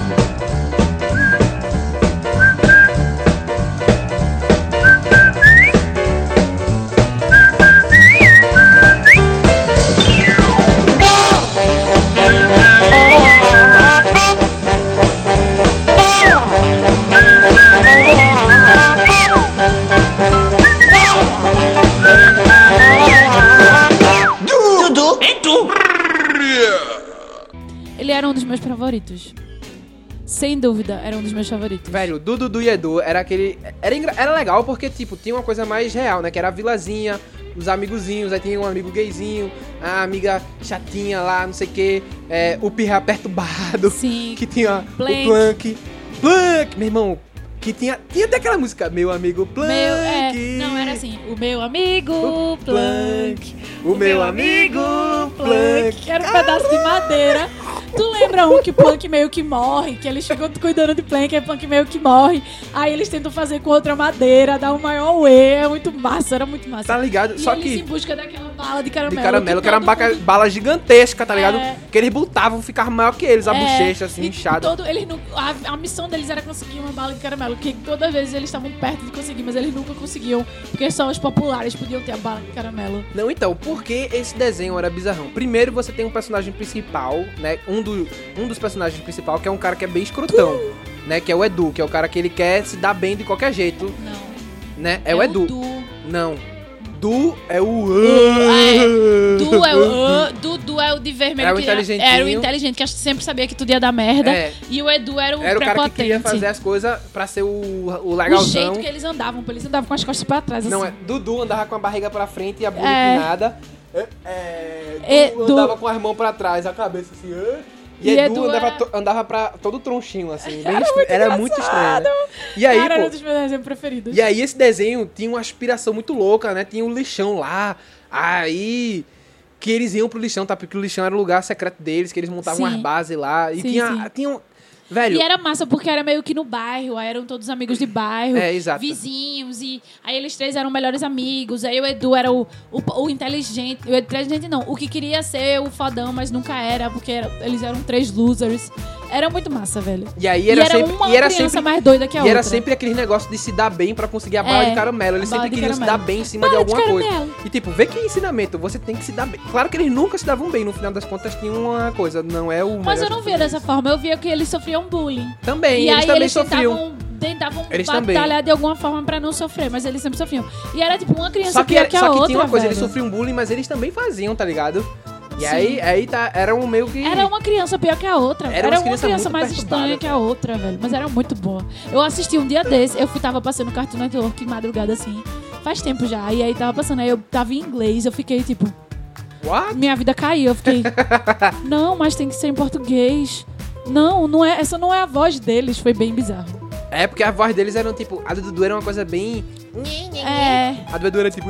Speaker 1: Dos meus favoritos. Sem dúvida, era um dos meus favoritos.
Speaker 2: Velho, do Dudu e Edu era aquele. Era, engra- era legal porque, tipo, tinha uma coisa mais real, né? Que era a vilazinha, os amigozinhos, aí tinha um amigo gayzinho, a amiga chatinha lá, não sei o quê, é, o pirra perturbado.
Speaker 1: Sim.
Speaker 2: Que tinha
Speaker 1: Plank.
Speaker 2: o Plank. Plank, meu irmão. Que tinha. Tinha até aquela música, meu amigo Plank.
Speaker 1: Meu, é, não, era assim, o meu amigo Plank.
Speaker 2: O meu amigo Plank.
Speaker 1: Era um pedaço de madeira. Tu lembra um que o Plank meio que morre? Que eles ficam cuidando de Plank, aí o Plank meio que morre. Aí eles tentam fazer com outra madeira, dar um maior way. É muito massa, era muito massa.
Speaker 2: Tá ligado?
Speaker 1: E
Speaker 2: Só
Speaker 1: eles
Speaker 2: que-
Speaker 1: em busca daquela bala de caramelo.
Speaker 2: De caramelo, que era uma
Speaker 1: mundo-
Speaker 2: bala gigantesca, tá ligado?
Speaker 1: É.
Speaker 2: Que eles botavam, ficava maior que eles, a
Speaker 1: É,
Speaker 2: bochecha, assim, inchada.
Speaker 1: Todo, eles não, a, a missão deles era conseguir uma bala de caramelo, que toda vez eles estavam perto de conseguir, mas eles nunca conseguiam, porque só os populares podiam ter a bala de caramelo.
Speaker 2: Não, então, por que esse desenho era bizarrão? Primeiro, você tem um personagem principal, né? Um, do, um dos personagens principal, que é um cara que é bem escrotão, né? Que é o Edu, que é o cara que ele quer se dar bem de qualquer jeito,
Speaker 1: Não.
Speaker 2: né? É, o Edu.
Speaker 1: Du.
Speaker 2: Não. Du é o...
Speaker 1: É, Du é o ah, Dudu é o de vermelho.
Speaker 2: Era o inteligentinho.
Speaker 1: Era o inteligente, que sempre sabia que tudo ia dar merda.
Speaker 2: É.
Speaker 1: E o Edu era o
Speaker 2: Era o cara que queria fazer as coisas pra ser o, o
Speaker 1: O
Speaker 2: legalzão.
Speaker 1: jeito que eles andavam, pô, eles andavam com as costas pra trás.
Speaker 2: Não,
Speaker 1: assim.
Speaker 2: é Dudu andava com a barriga pra frente e a bunda
Speaker 1: É.
Speaker 2: empinada. É, é,
Speaker 1: Edu-
Speaker 2: Dudu andava com as mãos pra trás, a cabeça assim. É. E,
Speaker 1: E
Speaker 2: Edu,
Speaker 1: Edu
Speaker 2: andava,
Speaker 1: era-
Speaker 2: to- andava pra todo tronchinho, assim. Bem
Speaker 1: Era
Speaker 2: estra-
Speaker 1: muito
Speaker 2: era muito estranho. Né? E aí,
Speaker 1: Cara, era um
Speaker 2: pô,
Speaker 1: dos meus desenhos preferidos.
Speaker 2: e aí esse desenho tinha uma aspiração muito louca, né? Tinha um lixão lá. Aí que eles iam pro lixão, tá? Porque o lixão era o lugar secreto deles, que eles montavam
Speaker 1: Sim.
Speaker 2: umas bases lá. E
Speaker 1: Sim,
Speaker 2: tinha,
Speaker 1: sim.
Speaker 2: tinha um... Velho,
Speaker 1: E era massa porque era meio que no bairro, aí eram todos amigos de bairro,
Speaker 2: É, exato.
Speaker 1: vizinhos, e aí eles três eram melhores amigos. Aí o Edu era o, o, o inteligente, o inteligente não, o que queria ser o fodão, mas nunca era, porque era- eles eram três losers. Era muito massa, velho.
Speaker 2: E aí era
Speaker 1: e era
Speaker 2: sempre-
Speaker 1: uma
Speaker 2: e era sempre-
Speaker 1: mais doida que a
Speaker 2: e
Speaker 1: outra.
Speaker 2: era sempre aquele negócio de se dar bem pra conseguir a bala
Speaker 1: É,
Speaker 2: de caramelo. Eles sempre
Speaker 1: de
Speaker 2: queriam se dar bem em cima
Speaker 1: Bala
Speaker 2: de
Speaker 1: de
Speaker 2: alguma coisa.
Speaker 1: caramelo.
Speaker 2: E tipo, vê que ensinamento, você tem que se dar bem. Claro que eles nunca se davam bem, no final das contas tinha uma coisa, não é o
Speaker 1: Mas eu não
Speaker 2: de
Speaker 1: via dessa forma, eu via que eles sofriam bullying.
Speaker 2: Também,
Speaker 1: e
Speaker 2: eles
Speaker 1: aí
Speaker 2: também
Speaker 1: eles
Speaker 2: sofriam.
Speaker 1: tentavam, tentavam
Speaker 2: Eles também.
Speaker 1: batalhar de alguma forma pra não sofrer, mas eles sempre sofriam. E era tipo uma criança
Speaker 2: Só que, era-
Speaker 1: que a
Speaker 2: só que
Speaker 1: outra,
Speaker 2: tinha uma coisa,
Speaker 1: velho.
Speaker 2: eles sofriam bullying, mas eles também faziam, tá ligado? E
Speaker 1: Sim.
Speaker 2: aí, aí tá, era um meio que.
Speaker 1: Era uma criança pior que a outra.
Speaker 2: Era
Speaker 1: Era, uma criança mais estranha que a outra, velho. Mas era muito boa. Eu assisti um dia desse, eu fui, tava passando Cartoon Network madrugada assim. Faz tempo já. E aí tava passando, aí eu tava em inglês, eu fiquei tipo.
Speaker 2: What?
Speaker 1: Minha vida caiu. Eu fiquei. não, mas tem que ser em português. Não, não é, essa não é a voz deles. Foi bem bizarro.
Speaker 2: É, porque a voz deles eram tipo. A do Dudu era uma coisa bem.
Speaker 1: É.
Speaker 2: A do Edu era tipo.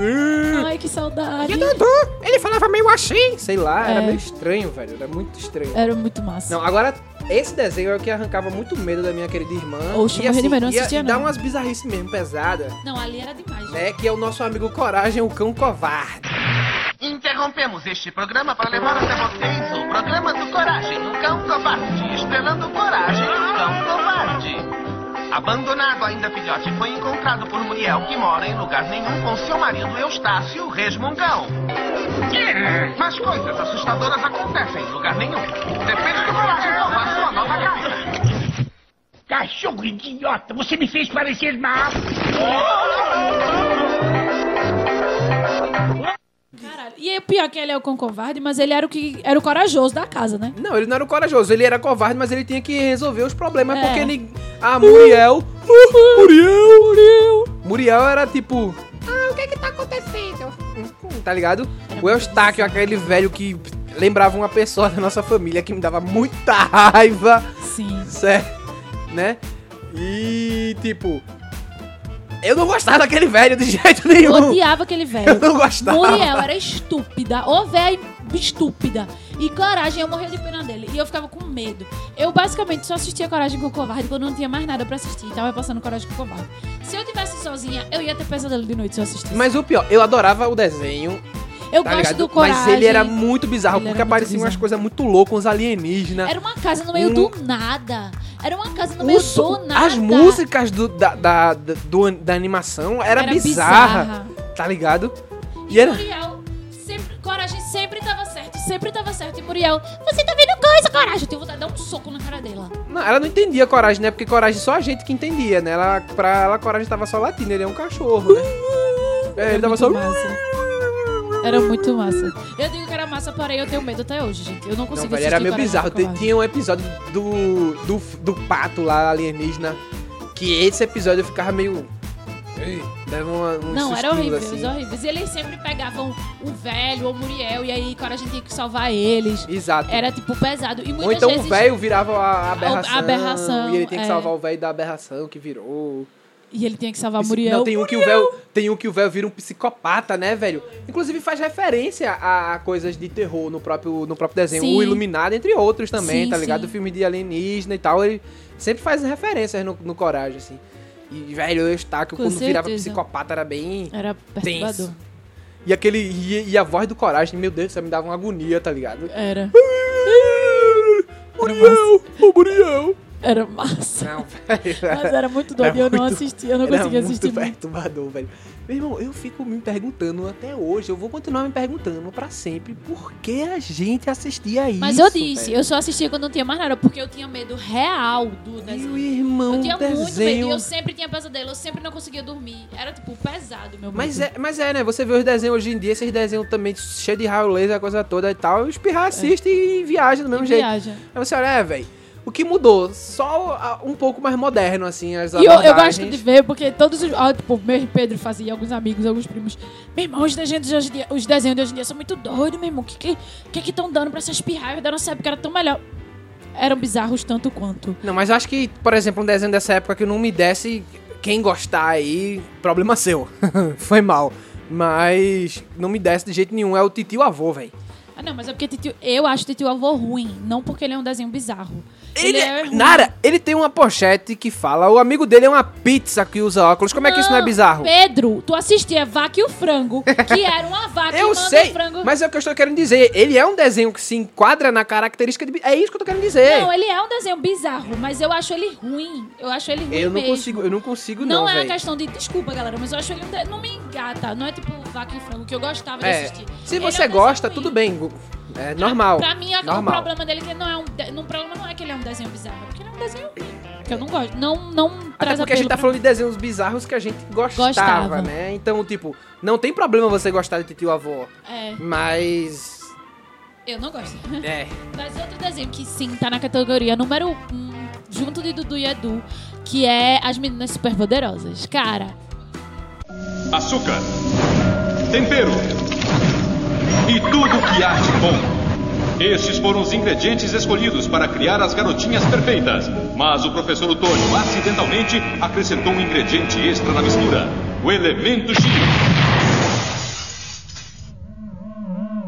Speaker 1: Ai, que saudade.
Speaker 2: E o Dudu, ele falava meio assim. Sei lá, era
Speaker 1: É.
Speaker 2: meio estranho, velho. Era muito estranho.
Speaker 1: Era muito massa.
Speaker 2: Não, agora, esse desenho é o que arrancava muito medo da minha querida irmã.
Speaker 1: Oxe,
Speaker 2: e
Speaker 1: morri de medo, não
Speaker 2: ia-
Speaker 1: assistia,
Speaker 2: e dá
Speaker 1: não.
Speaker 2: umas bizarrices mesmo pesadas,
Speaker 1: Não, ali era demais.
Speaker 2: né? Que é o nosso amigo Coragem, o cão covarde.
Speaker 13: Interrompemos este programa para levar até vocês o programa do Coragem, o Cão Covarde, estrelando Coragem, o Cão Covarde. Abandonado ainda filhote, foi encontrado por Muriel, que mora em lugar nenhum com seu marido Eustácio, resmungão. Mas coisas assustadoras acontecem em lugar nenhum. Depende do Coragem salvar sua nova casa.
Speaker 14: Cachorro idiota, você me fez parecer mal.
Speaker 1: Caralho. E o pior é que ele é o cão covarde, mas ele era o que era o corajoso da casa, né?
Speaker 2: Não, ele não era o corajoso, ele era covarde, mas ele tinha que resolver os problemas,
Speaker 1: É.
Speaker 2: porque ele... A Muriel... Muriel, Muriel... Muriel era tipo... Ah, o que é que tá acontecendo? Tá ligado? O Eustáquio, aquele velho que lembrava uma pessoa da nossa família que me dava muita raiva.
Speaker 1: Sim.
Speaker 2: Certo? Né? E, tipo... Eu não gostava daquele velho de jeito nenhum.
Speaker 1: Eu odiava aquele velho.
Speaker 2: Eu não gostava.
Speaker 1: Muriel era estúpida. Ô, velho estúpida. E Coragem, eu morria de pena dele. E eu ficava com medo. Eu basicamente só assistia Coragem com o Covarde quando não tinha mais nada pra assistir. Tava passando Coragem com o Covarde. Se eu tivesse sozinha, eu ia ter pesadelo de noite se eu assistisse.
Speaker 2: Mas o pior, eu adorava o desenho.
Speaker 1: Eu
Speaker 2: tá
Speaker 1: gosto
Speaker 2: ligado?
Speaker 1: do Coragem.
Speaker 2: Mas ele era muito bizarro,
Speaker 1: Ele
Speaker 2: porque apareciam umas coisas muito loucas, uns alienígenas.
Speaker 1: Era uma casa no meio
Speaker 2: Um-
Speaker 1: do nada. Era uma casa no meio do nada.
Speaker 2: As músicas do- da, da, da, do- da animação era,
Speaker 1: Era
Speaker 2: bizarra,
Speaker 1: bizarra.
Speaker 2: tá ligado? E
Speaker 1: E
Speaker 2: era...
Speaker 1: Muriel, sempre, Coragem sempre tava certo, sempre tava certo. E Muriel, você tá vendo coisa, Coragem? Eu tenho vontade de dar um soco na cara dela.
Speaker 2: Não, ela não entendia coragem, né? Porque coragem só a gente que entendia, né? Ela, pra ela, coragem tava só latindo, ele é um cachorro, né? É, ele tava só.
Speaker 1: massa. Era muito massa. Eu digo que era massa, porém eu tenho medo até hoje, gente. Eu não
Speaker 2: Não,
Speaker 1: consigo
Speaker 2: velho,
Speaker 1: assistir
Speaker 2: era meio bizarro. Tinha um episódio do, do, do pato lá, alienígena, que esse episódio eu ficava meio. Ei, dava uma, uns
Speaker 1: Não, era horrível,
Speaker 2: assim.
Speaker 1: horríveis. E eles sempre pegavam o velho ou o Muriel, e aí Coragem tinha que salvar eles.
Speaker 2: Exato.
Speaker 1: Era, tipo, pesado. E muitas
Speaker 2: Ou então
Speaker 1: vezes...
Speaker 2: o velho virava a aberração,
Speaker 1: A aberração,
Speaker 2: E ele tem que
Speaker 1: é.
Speaker 2: salvar o velho da aberração que virou.
Speaker 1: E ele tinha que salvar Muriel.
Speaker 2: Não, tem um que o véu, tem um que o véu vira um psicopata, né, velho? Inclusive faz referência a, a coisas de terror no próprio, no próprio desenho.
Speaker 1: Sim.
Speaker 2: O Iluminado, entre outros também,
Speaker 1: Sim,
Speaker 2: tá ligado?
Speaker 1: sim.
Speaker 2: O filme de alienígena e tal, ele sempre faz referências no, no Coragem, assim. E, velho, o Eustáquio, quando virava
Speaker 1: certeza.
Speaker 2: psicopata, era bem
Speaker 1: Era perturbador.
Speaker 2: tenso. E aquele. E, e a voz do Coragem, meu Deus, isso me dava uma agonia, tá ligado?
Speaker 1: Era.
Speaker 2: Muriel! Ô, Muriel!
Speaker 1: Era massa.
Speaker 2: Não, velho.
Speaker 1: Mas era muito doido e eu não assistia, eu não
Speaker 2: era
Speaker 1: conseguia
Speaker 2: muito
Speaker 1: assistir muito.
Speaker 2: perturbador, velho. Meu irmão, eu fico me perguntando até hoje, eu vou continuar me perguntando pra sempre por que a gente assistia isso.
Speaker 1: Mas eu disse,
Speaker 2: velho.
Speaker 1: eu só assistia quando não tinha mais nada, porque eu tinha medo real do desenho.
Speaker 2: Meu irmão,
Speaker 1: eu tinha muito medo
Speaker 2: desenho.
Speaker 1: e eu sempre tinha pesadelo, eu sempre não conseguia dormir. Era, tipo, pesado, meu
Speaker 2: Mas é, mas é, né? Você vê os desenhos hoje em dia, esses desenhos também cheios de raio laser, a coisa toda e tal, e os pirra assiste e viaja do mesmo
Speaker 1: É. E
Speaker 2: jeito.
Speaker 1: viaja.
Speaker 2: Aí você olha, é, velho. O que mudou? Só ah, um pouco mais moderno, assim, as
Speaker 1: E eu, eu gosto de ver, porque todos os. Ó, tipo, meu e Pedro fazia, alguns amigos, alguns primos. Meu irmão, os desenhos de hoje em dia, os desenhos de hoje em dia são muito doidos, meu irmão. O que que que que estão dando pra essas pirraivas da nossa época? Era tão melhor. Eram bizarros tanto quanto.
Speaker 2: Não, mas eu acho que, por exemplo, um desenho dessa época que não me desse, quem gostar aí, problema seu. Foi mal. Mas não me desce de jeito nenhum. É o Titio Avô, velho.
Speaker 1: Ah, não, mas é porque titio, eu acho Titio Avô ruim, não porque ele é um desenho bizarro.
Speaker 2: Ele,
Speaker 1: é
Speaker 2: é,
Speaker 1: ruim.
Speaker 2: Nara, ele tem uma pochete que fala: o amigo dele é uma pizza que usa óculos. Como é que isso não é bizarro?
Speaker 1: Pedro, tu assistia Vaca e o Frango, que era uma vaca
Speaker 2: Eu
Speaker 1: e manda
Speaker 2: sei,
Speaker 1: o frango.
Speaker 2: mas é o que eu estou querendo dizer. Ele é um desenho que se enquadra na característica de. É isso que eu tô querendo dizer.
Speaker 1: Não, ele é um desenho bizarro, mas eu acho ele ruim. Eu acho ele ruim
Speaker 2: eu não
Speaker 1: mesmo.
Speaker 2: consigo, eu não consigo,
Speaker 1: Não,
Speaker 2: não,
Speaker 1: é uma
Speaker 2: velho.
Speaker 1: questão de. Desculpa, galera, mas eu acho ele. um Não me engata. Não é tipo vaca e frango, que eu gostava de
Speaker 2: É,
Speaker 1: assistir.
Speaker 2: se
Speaker 1: Ele
Speaker 2: você
Speaker 1: é um
Speaker 2: gosta, tudo bem. É normal.
Speaker 1: Pra mim, a- o
Speaker 2: normal.
Speaker 1: problema dele é que não é um. de- não, O problema não é que ele é um desenho bizarro, é porque ele é um desenho. Que eu não gosto. Não, não
Speaker 2: Até
Speaker 1: traz
Speaker 2: porque a gente tá
Speaker 1: pra
Speaker 2: falando de desenhos bizarros que a gente gostava,
Speaker 1: Gostava.
Speaker 2: né? Então, tipo, não tem problema você gostar de Titio Avô.
Speaker 1: É,
Speaker 2: Mas.
Speaker 1: eu não gosto.
Speaker 2: É.
Speaker 1: Mas outro desenho que sim tá na categoria número 1, um, junto de Dudu e Edu, que é As Meninas Superpoderosas. Cara,
Speaker 4: Açúcar, tempero e tudo que há de bom. Estes foram os ingredientes escolhidos para criar as garotinhas perfeitas. Mas o professor Otônio acidentalmente acrescentou um ingrediente extra na mistura: o elemento X.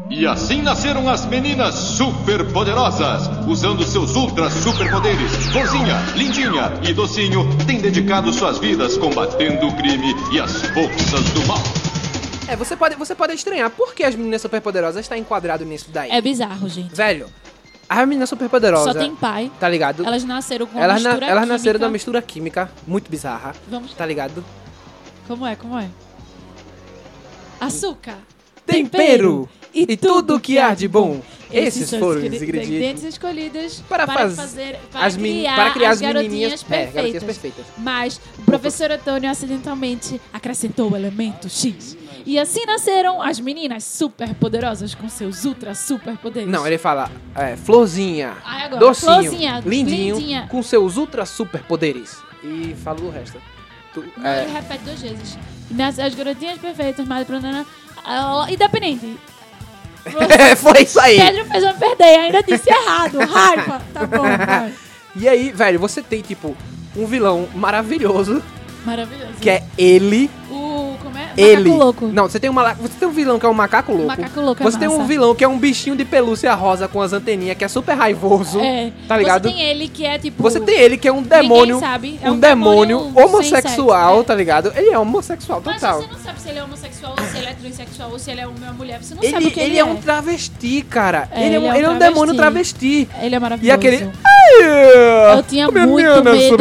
Speaker 4: E assim nasceram as meninas superpoderosas. Usando seus ultra superpoderes, Florzinha, Lindinha e Docinho têm dedicado suas vidas combatendo o crime e as forças do mal.
Speaker 2: É, você pode, você pode estranhar. Por que as meninas superpoderosas está enquadrado nisso daí?
Speaker 1: é bizarro, gente.
Speaker 2: Velho, a menina superpoderosa.
Speaker 1: Só tem pai.
Speaker 2: Tá ligado?
Speaker 1: Elas nasceram com
Speaker 2: Elas, na-
Speaker 1: mistura
Speaker 2: elas nasceram de uma
Speaker 1: química.
Speaker 2: mistura química muito bizarra.
Speaker 1: Vamos-
Speaker 2: Tá ligado?
Speaker 1: Como é, como é? Açúcar.
Speaker 2: Tempero e, tudo que há de bom. Esses
Speaker 1: são
Speaker 2: foram os
Speaker 1: ingre-
Speaker 2: ingredientes
Speaker 1: escolhidos
Speaker 2: para, faz-
Speaker 1: fazer para
Speaker 2: as
Speaker 1: criar,
Speaker 2: para criar
Speaker 1: as,
Speaker 2: as menininhas, é,
Speaker 1: perfeitas.
Speaker 2: garotinhas perfeitas.
Speaker 1: Mas o professor Antônio acidentalmente acrescentou o elemento X. E assim nasceram as meninas super poderosas com seus ultra super poderes.
Speaker 2: Não, ele fala é, florzinha,
Speaker 1: Ai, agora,
Speaker 2: docinho,
Speaker 1: florzinha,
Speaker 2: lindinho,
Speaker 1: lindinha.
Speaker 2: com seus ultra super poderes. E fala o resto. Tu-
Speaker 1: Não,
Speaker 2: é,
Speaker 1: ele repete duas vezes. Nas- As garotinhas perfeitas, mas ela- independente.
Speaker 2: Foi isso aí.
Speaker 1: Pedro fez eu perder, ainda disse errado. Raiva. Tá bom, vai.
Speaker 2: E aí, velho, você tem, tipo, um vilão maravilhoso,
Speaker 1: Maravilhoso.
Speaker 2: que é ele.
Speaker 1: O. É?
Speaker 2: ele.
Speaker 1: Macaco louco.
Speaker 2: Não, você tem, uma, você tem um vilão que é um macaco louco.
Speaker 1: Macaco louco é
Speaker 2: Você tem um
Speaker 1: massa.
Speaker 2: vilão que é um bichinho de pelúcia rosa com as anteninhas, que é super raivoso.
Speaker 1: É.
Speaker 2: Tá ligado?
Speaker 1: Você tem ele que é tipo.
Speaker 2: Você tem ele que é um demônio.
Speaker 1: sabe, é
Speaker 2: um,
Speaker 1: um
Speaker 2: demônio,
Speaker 1: demônio
Speaker 2: homossexual,
Speaker 1: sexo, é.
Speaker 2: tá ligado? Ele é homossexual
Speaker 1: Mas
Speaker 2: total.
Speaker 1: você não sabe se ele é homossexual, ou se ele é transexual, ou se ele é ou mulher. Você não sabe
Speaker 2: Ele,
Speaker 1: o que ele,
Speaker 2: ele é um travesti, cara.
Speaker 1: É,
Speaker 2: ele, é um,
Speaker 1: ele é um
Speaker 2: é um demônio travesti.
Speaker 1: Ele é
Speaker 2: E
Speaker 1: maravilhoso.
Speaker 2: aquele.
Speaker 1: Eu tinha muito medo dele, eu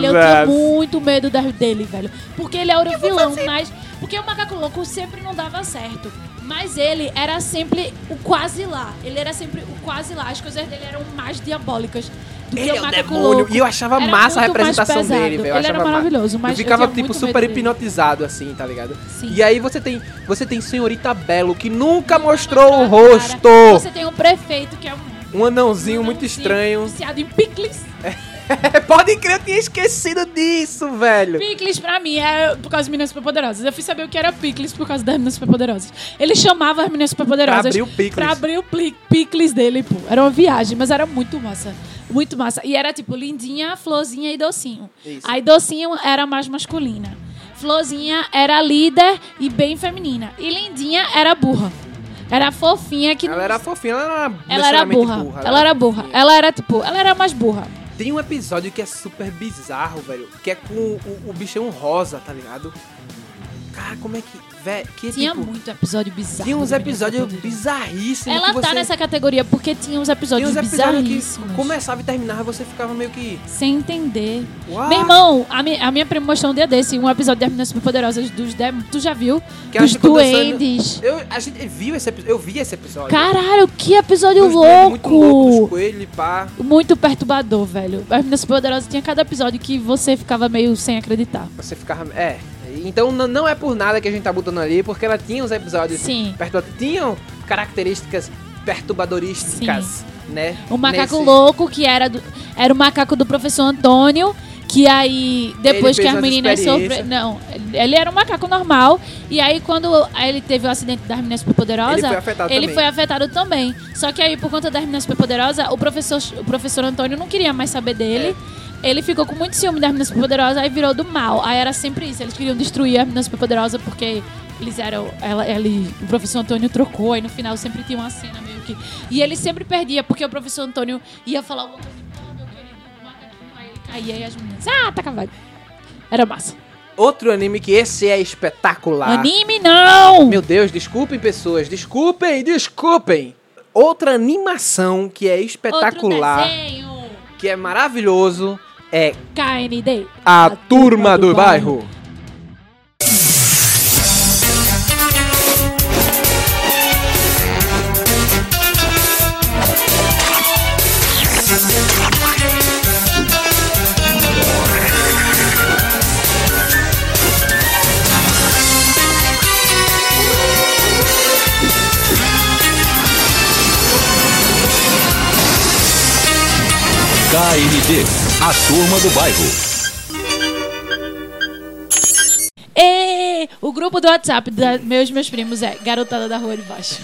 Speaker 1: tinha muito medo dele, velho. Porque ele era o vilão, mas... Porque o Macaco Louco sempre não dava certo. Mas ele era sempre o quase lá. Ele era sempre o quase lá. As coisas dele eram mais diabólicas do que
Speaker 2: Ele
Speaker 1: o
Speaker 2: é um
Speaker 1: Macaco
Speaker 2: demônio.
Speaker 1: Louco.
Speaker 2: E eu achava
Speaker 1: Era
Speaker 2: massa a representação dele, velho. Eu
Speaker 1: Ele era maravilhoso, mas
Speaker 2: Eu ficava,
Speaker 1: eu
Speaker 2: tipo, super hipnotizado, assim, tá ligado?
Speaker 1: Sim.
Speaker 2: E aí você tem. Você tem Senhorita Belo, que nunca mostrou o
Speaker 1: Cara,
Speaker 2: rosto.
Speaker 1: Você tem um prefeito que é um
Speaker 2: Um anãozinho muito estranho.
Speaker 1: viciado em picles.
Speaker 2: Pode crer, eu tinha esquecido disso, velho.
Speaker 1: Picles pra mim é por causa das meninas superpoderosas. Eu fui saber o que era picles por causa das meninas superpoderosas. Ele chamava as meninas superpoderosas
Speaker 2: Pra abrir o picles.
Speaker 1: pra abrir o picles dele, pô. Era uma viagem, mas era muito massa. Muito massa. E era tipo lindinha, florzinha e docinho.
Speaker 2: Isso.
Speaker 1: Aí docinho era mais masculina. Florzinha era líder e bem feminina. E lindinha era burra. Era fofinha que
Speaker 2: Ela
Speaker 1: não-
Speaker 2: era fofinha, ela não era
Speaker 1: ela era
Speaker 2: necessariamente
Speaker 1: burra. Ela era burra. Ela era tipo, ela era mais burra.
Speaker 2: Tem um episódio que é super bizarro, velho. Que é com o, o bichão rosa, tá ligado? Cara, como é que. Que
Speaker 1: Tinha
Speaker 2: tipo.
Speaker 1: muito episódio bizarro.
Speaker 2: Tinha uns episódios bizarríssimos.
Speaker 1: Ela
Speaker 2: que
Speaker 1: tá
Speaker 2: você...
Speaker 1: nessa categoria porque tinha uns episódios,
Speaker 2: Tinha uns episódios que
Speaker 1: bizarríssimos.
Speaker 2: começava e terminava, você ficava meio que.
Speaker 1: Sem entender.
Speaker 2: Uau.
Speaker 1: Meu irmão, a minha, a minha prima mostrou um dia desse um episódio das Meninas Superpoderosas dos dem- Tu já viu?
Speaker 2: Que
Speaker 1: dos duendes.
Speaker 2: Eu, a gente viu esse episódio. Eu vi esse episódio.
Speaker 1: Caralho, que episódio
Speaker 2: Dos duendes Muito louco,
Speaker 1: louco!
Speaker 2: e pá.
Speaker 1: Muito perturbador, velho. As Meninas Superpoderosas tinha cada episódio que você ficava meio sem acreditar.
Speaker 2: Você ficava. É. Então não é por nada que a gente tá botando ali, porque ela tinha uns episódios.
Speaker 1: Sim.
Speaker 2: Tinham características perturbadorísticas, né?
Speaker 1: O macaco
Speaker 2: Nesse-
Speaker 1: louco, que era, do- era o macaco do professor Antônio, que aí, depois que as meninas sofreram. Não, ele era um macaco normal. E aí, quando ele teve o acidente das meninas superpoderosas,
Speaker 2: Ele foi afetado
Speaker 1: ele
Speaker 2: também.
Speaker 1: foi afetado também. Só que aí, por conta das meninas superpoderosas, o professor, o professor Antônio não queria mais saber dele.
Speaker 2: É.
Speaker 1: Ele ficou com muito ciúme das meninas superpoderosas, aí virou do mal. Aí era sempre isso, eles queriam destruir as meninas superpoderosas porque eles eram. Ela, ele, o professor Antônio trocou, e no final sempre tinha uma cena meio que. E ele sempre perdia, porque o professor Antônio ia falar alguma coisa. "Ah, meu querido, o macaquinho", Aí ele caía e as meninas. Ah, tá cavalo. Era massa.
Speaker 2: Outro anime que esse é espetacular.
Speaker 1: Anime não!
Speaker 2: Meu Deus, desculpem pessoas, desculpem, desculpem. Outra animação que é espetacular,
Speaker 1: Outro desenho.
Speaker 2: que é maravilhoso, é
Speaker 1: KND.
Speaker 2: A, Turma do, Bairro.
Speaker 15: KND, a turma do bairro.
Speaker 1: E o grupo do WhatsApp dos meus meus primos é Garotada da Rua de Baixo.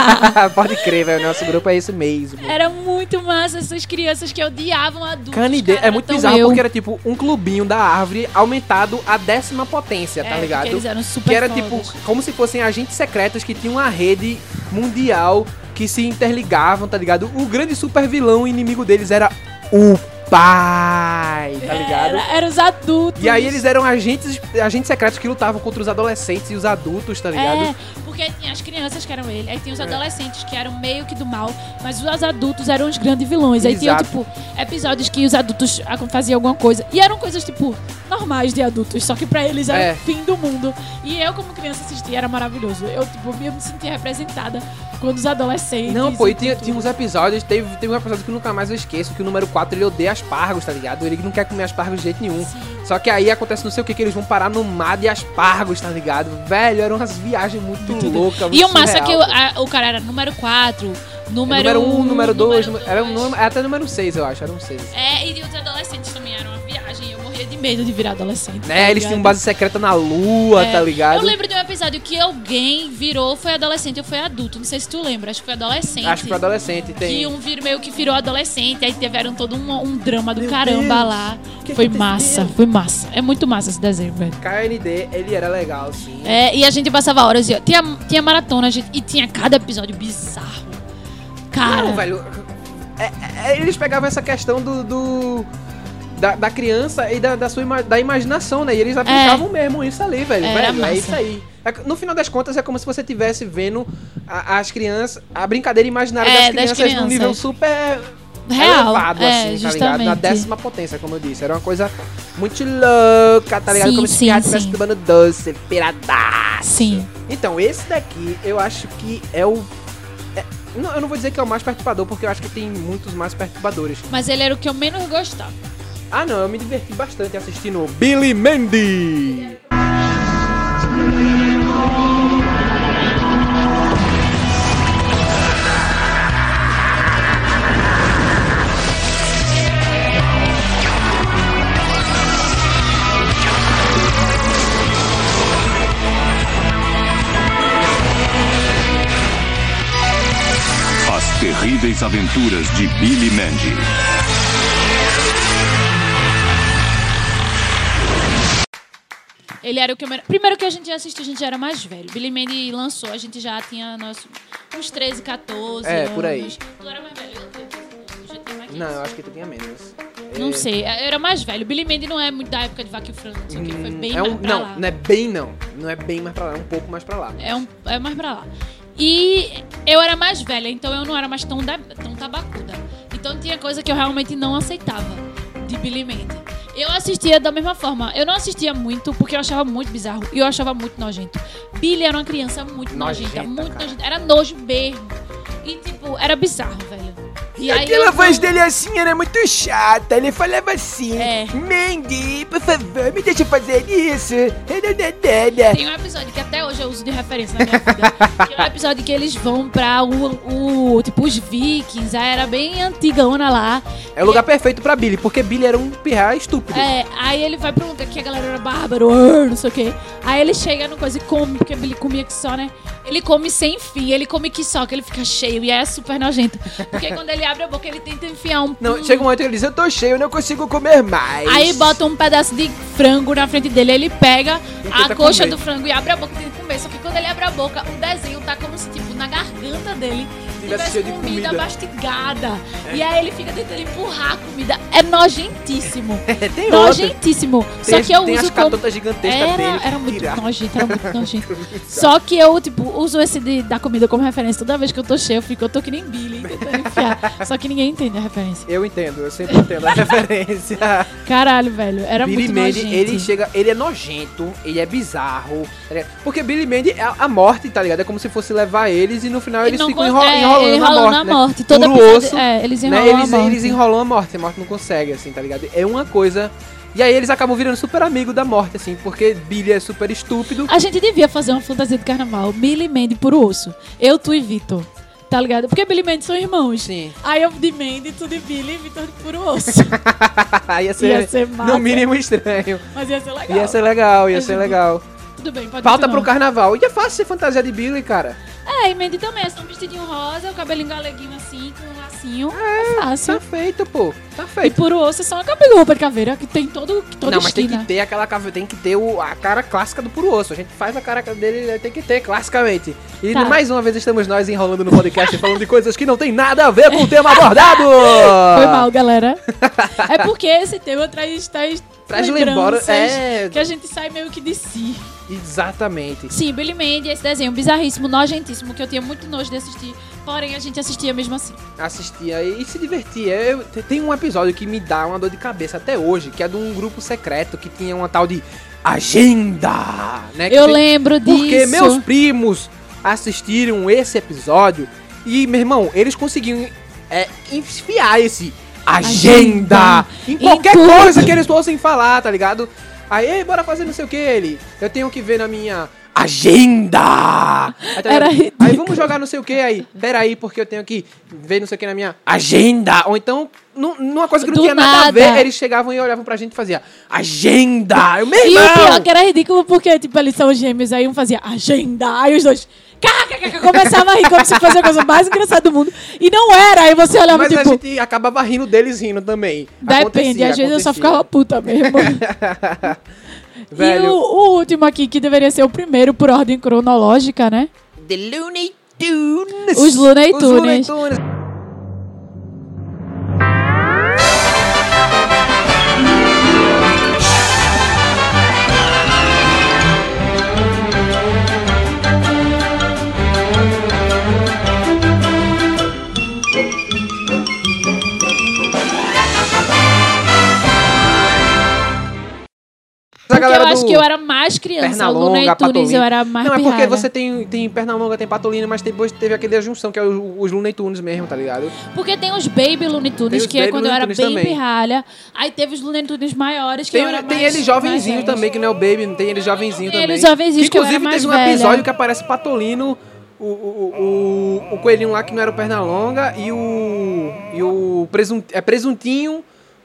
Speaker 2: Pode crer, velho, nosso grupo é isso mesmo.
Speaker 1: Era muito massa essas crianças que odiavam adultos.
Speaker 2: Canidê
Speaker 1: cara,
Speaker 2: é muito bizarro
Speaker 1: eu.
Speaker 2: porque era tipo um clubinho da árvore aumentado à décima potência, tá
Speaker 1: É,
Speaker 2: ligado?
Speaker 1: porque eles eram super
Speaker 2: que era
Speaker 1: fodas.
Speaker 2: tipo como se fossem agentes secretos que tinham uma rede mundial que se interligavam, tá ligado? O grande super vilão inimigo deles era o pai, tá ligado?
Speaker 1: Era, era os adultos.
Speaker 2: E aí eles eram agentes, agentes secretos que lutavam contra os adolescentes e os adultos, tá ligado?
Speaker 1: É, porque tinha as crianças que eram ele, aí tinha os adolescentes que eram meio que do mal, mas os adultos eram os grandes vilões. Aí tinha, tipo, episódios que os adultos faziam alguma coisa. E eram coisas, tipo, normais de adultos, só que pra eles era
Speaker 2: É.
Speaker 1: o fim do mundo. E eu, como criança, assistia, era maravilhoso. Eu, tipo, me sentia representada quando os adolescentes.
Speaker 2: Não, pô, e tinha, tinha uns episódios, teve, teve um episódio que eu nunca mais eu esqueço, que o número 4 ele odeia aspargos, tá ligado? Ele não quer comer aspargos de jeito nenhum. Só que aí acontece não sei o que, que eles vão parar no mar de aspargos, tá ligado? Velho, eram umas viagens muito, loucas, muito
Speaker 1: E o massa é que o, a- o cara era número 4, número
Speaker 2: Número 1,
Speaker 1: um,
Speaker 2: número 2, era um número, até número 6, eu acho, era um 6.
Speaker 1: É, e os adolescentes também medo de virar adolescente. tá
Speaker 2: Né, eles tinham base secreta na lua,
Speaker 1: É,
Speaker 2: tá ligado?
Speaker 1: Eu lembro de um episódio que alguém virou, foi adolescente ou foi adulto. Não sei se tu lembra, acho que foi adolescente.
Speaker 2: Acho que foi adolescente, tem.
Speaker 1: Que um vir, meio que virou adolescente, aí tiveram todo um, um drama do caramba lá. foi massa, foi massa. É muito massa esse desenho, velho.
Speaker 2: KND, ele era legal, sim.
Speaker 1: É, e a gente passava horas e tinha, tinha maratona, gente, e tinha cada episódio bizarro. Cara,
Speaker 2: Não, velho. é- é- eles pegavam essa questão do. do- da, da criança e da, da sua ima- da imaginação, né? E eles aplicavam mesmo isso ali, velho.
Speaker 1: Era
Speaker 2: velho é isso aí. É no final das contas, é como se você estivesse vendo a- as crianças. A brincadeira imaginária
Speaker 1: É,
Speaker 2: das
Speaker 1: das
Speaker 2: crianças, num
Speaker 1: crianças.
Speaker 2: nível super.
Speaker 1: Real,
Speaker 2: elevado,
Speaker 1: é,
Speaker 2: assim, tá ligado? Na
Speaker 1: justamente.
Speaker 2: décima potência, como eu disse. Era uma coisa muito louca, tá ligado?
Speaker 1: Sim,
Speaker 2: como se estivesse tomando doce, piradaço.
Speaker 1: Sim.
Speaker 2: Então, esse daqui, eu acho que é o. é- não, eu não vou dizer que é o mais perturbador, porque eu acho que tem muitos mais perturbadores.
Speaker 1: mas ele era o que eu menos gostava.
Speaker 2: Ah, não, eu me diverti bastante assistindo Billy Mandy.
Speaker 15: As terríveis aventuras de Billy Mandy.
Speaker 1: Ele era o que eu. Primeiro que a gente já assistiu, a gente já era mais velho. Billy Mandy lançou, a gente já tinha nosso, uns 13, 14
Speaker 2: É,
Speaker 1: anos.
Speaker 2: por aí.
Speaker 1: Tu era mais velho, eu eu já tinha mais
Speaker 2: Não, eu acho que tu tinha menos.
Speaker 1: Não
Speaker 2: É-
Speaker 1: sei, eu era mais velho. Billy Mandy não é muito da época de Vaca e o Frango, não sei o que, foi bem
Speaker 2: é
Speaker 1: mais
Speaker 2: um,
Speaker 1: pra
Speaker 2: não,
Speaker 1: lá.
Speaker 2: não é bem não. Não é bem mais pra lá, é um pouco mais pra lá.
Speaker 1: É, um, é mais pra lá. E eu era mais velha, então eu não era mais tão, da, tão tabacuda. Então tinha coisa que eu realmente não aceitava de Billy Mandy. Eu assistia da mesma forma. Eu não assistia muito porque eu achava muito bizarro e eu achava muito nojento. Billy era uma criança muito nojenta,
Speaker 2: Nojenta,
Speaker 1: muito
Speaker 2: cara.
Speaker 1: nojenta. Era nojo mesmo. E tipo, era bizarro, velho. E
Speaker 10: Aquela
Speaker 1: eu
Speaker 10: voz dele assim era muito chata. Ele falava assim:
Speaker 1: É.
Speaker 10: Mandy, por favor, me deixa fazer isso.
Speaker 1: Tem um episódio que até hoje eu uso de referência na minha vida. que é um episódio que eles vão pra o, o- tipo, os vikings. Aí era bem antigona lá.
Speaker 2: É o lugar perfeito pra Billy, porque Billy era um pirra estúpido.
Speaker 1: É, aí ele vai pra um lugar que a galera era bárbaro, "Arr", não sei o quê. Aí ele chega no coisa e come, porque Billy comia que só, né? Ele come sem fim, ele come que só, que ele fica cheio e é super nojento. Porque quando ele abre a boca, ele tenta enfiar um.
Speaker 10: Não, chega um momento que ele diz: Eu tô cheio, eu não consigo comer mais.
Speaker 1: Aí bota um pedaço de frango na frente dele, ele pega a coxa
Speaker 10: comer.
Speaker 1: do frango e abre a boca e tenta comer. Só que quando ele abre a boca, o desenho tá como se, tipo, na garganta dele
Speaker 2: Tivesse
Speaker 1: tivesse
Speaker 2: cheio de
Speaker 1: comida,
Speaker 2: comida.
Speaker 1: mastigada.
Speaker 2: É.
Speaker 1: E aí ele fica tentando empurrar a comida. É nojentíssimo.
Speaker 2: tem
Speaker 1: nojentíssimo. Só
Speaker 2: Tem,
Speaker 1: que eu
Speaker 2: tem
Speaker 1: uso
Speaker 2: as
Speaker 1: como...
Speaker 2: gigantescas
Speaker 1: Era, era muito
Speaker 2: tirar.
Speaker 1: nojento, era muito nojento. Só que eu, tipo, uso esse de, da comida como referência. Toda vez que eu tô cheio, eu fico, eu tô que nem Billy, tentando enfiar. Só que ninguém entende a referência.
Speaker 2: Eu entendo, eu sempre entendo a referência.
Speaker 1: Caralho, velho. Era
Speaker 2: Billy
Speaker 1: muito
Speaker 2: Mandy,
Speaker 1: nojento.
Speaker 2: ele chega, ele é nojento, ele é bizarro. tá? Porque Billy Mandy é a morte, tá ligado? É como se fosse levar eles e no final eles ficam
Speaker 1: con-
Speaker 2: enro-
Speaker 1: é,
Speaker 2: enrolando,
Speaker 1: enrolando
Speaker 2: a morte.
Speaker 1: a
Speaker 2: né?
Speaker 1: morte. Todo
Speaker 2: Puro
Speaker 1: episódio-
Speaker 2: osso.
Speaker 1: é, eles
Speaker 2: né?
Speaker 1: enrolam a
Speaker 2: eles,
Speaker 1: morte.
Speaker 2: eles enrolam a morte, a morte não consegue, assim, tá ligado? É uma coisa. E aí eles acabam virando super amigo da morte, assim, porque Billy é super estúpido.
Speaker 1: A gente devia fazer uma fantasia de carnaval. Billy Mandy por osso. Eu, tu e Vitor. Tá ligado? Porque Billy e Mandy são irmãos.
Speaker 2: Sim.
Speaker 1: Aí eu de Mandy, tu de Billy e Vitor de puro osso.
Speaker 2: ia ser,
Speaker 1: Ia ser massa.
Speaker 2: no mínimo estranho.
Speaker 1: Mas ia ser legal.
Speaker 2: Ia ser legal, ia
Speaker 1: A
Speaker 2: ser
Speaker 1: gente-
Speaker 2: legal.
Speaker 1: Tudo bem, pode continuar.
Speaker 2: pro carnaval. E é fácil ser fantasia de Billy, cara.
Speaker 1: É, e Mandy também. É só um vestidinho rosa, o cabelinho galeguinho assim, com um lacinho. É, fácil.
Speaker 2: Tá feito, pô. Tá
Speaker 1: E
Speaker 2: feito.
Speaker 1: puro osso é só uma cabelo roupa de caveira que tem todo, toda
Speaker 2: não, mas tem que ter aquela cave- tem que ter o- a cara clássica do puro osso. A gente faz a cara dele, tem que ter classicamente. E
Speaker 1: Tá.
Speaker 2: mais uma vez estamos nós enrolando no podcast falando de coisas que não tem nada a ver com o tema abordado.
Speaker 1: Foi mal, galera. é porque esse tema traz, traz,
Speaker 2: Traz
Speaker 1: lembranças
Speaker 2: lembora- é.
Speaker 1: que a gente sai meio que de si.
Speaker 2: Exatamente.
Speaker 1: Sim, Billy Mandy, esse desenho bizarríssimo, nojentíssimo, que eu tinha muito nojo de assistir, porém a gente assistia mesmo assim.
Speaker 2: Assistia e se divertia. Eu- te- tem um episódio que me dá uma dor de cabeça até hoje, que é de um grupo secreto que tinha uma tal de agenda, né?
Speaker 1: Eu
Speaker 2: tem-
Speaker 1: lembro
Speaker 2: Porque
Speaker 1: disso.
Speaker 2: meus primos assistiram esse episódio e, meu irmão, eles conseguiam é, enfiar esse agenda,
Speaker 1: Agenda.
Speaker 2: em
Speaker 1: Em
Speaker 2: qualquer
Speaker 1: tudo.
Speaker 2: coisa que eles fossem falar, tá ligado? Aí, "Ei, bora fazer não sei o que, ele. Eu tenho que ver na minha agenda. Aí, tá
Speaker 1: Era
Speaker 2: aí vamos jogar não sei o que aí. Pera aí, porque eu tenho que ver não sei o que na minha agenda. Ou então, nu- numa coisa que não
Speaker 1: Do
Speaker 2: tinha nada a ver, eles chegavam e olhavam pra gente e faziam agenda. Eu, meu
Speaker 1: E o pior que era ridículo porque, tipo, eles são gêmeos, aí um fazia agenda, aí os dois kkk, começavam a rir como se fosse a coisa mais engraçada do mundo. E não era, aí você olhava,
Speaker 2: Mas a
Speaker 1: tipo,
Speaker 2: gente acabava rindo deles rindo também.
Speaker 1: depende,
Speaker 2: Acontecia,
Speaker 1: às vezes eu só ficava puta mesmo. E
Speaker 2: Velho,
Speaker 1: o, o último aqui, que deveria ser o primeiro por ordem cronológica, né?
Speaker 9: The Looney Tunes.
Speaker 1: Os Looney
Speaker 2: os Looney
Speaker 1: Tunes. Acho que eu era mais criança.
Speaker 2: Perna longa,
Speaker 1: Tunes eu era mais
Speaker 2: Não, é porque
Speaker 1: pirralha.
Speaker 2: você tem, tem perna longa, tem patolina, mas depois teve aquele junção, que é o- os Looney Tunes mesmo, tá ligado?
Speaker 1: Porque tem os Baby Looney Tunes,
Speaker 2: os
Speaker 1: que é quando eu era
Speaker 2: Tunes
Speaker 1: bem
Speaker 2: também.
Speaker 1: pirralha. Aí teve os Looney Tunes maiores, que
Speaker 2: Tem,
Speaker 1: eu era
Speaker 2: tem
Speaker 1: mais,
Speaker 2: ele jovenzinho também, que não é o Baby, tem ele jovenzinho
Speaker 1: Tem
Speaker 2: também.
Speaker 1: ele jovenzinho, que
Speaker 2: inclusive teve um
Speaker 1: velha.
Speaker 2: episódio que aparece Patolino, o, o, o, o coelhinho lá que não era o Pernalonga e o. E o presunt, é presuntinho,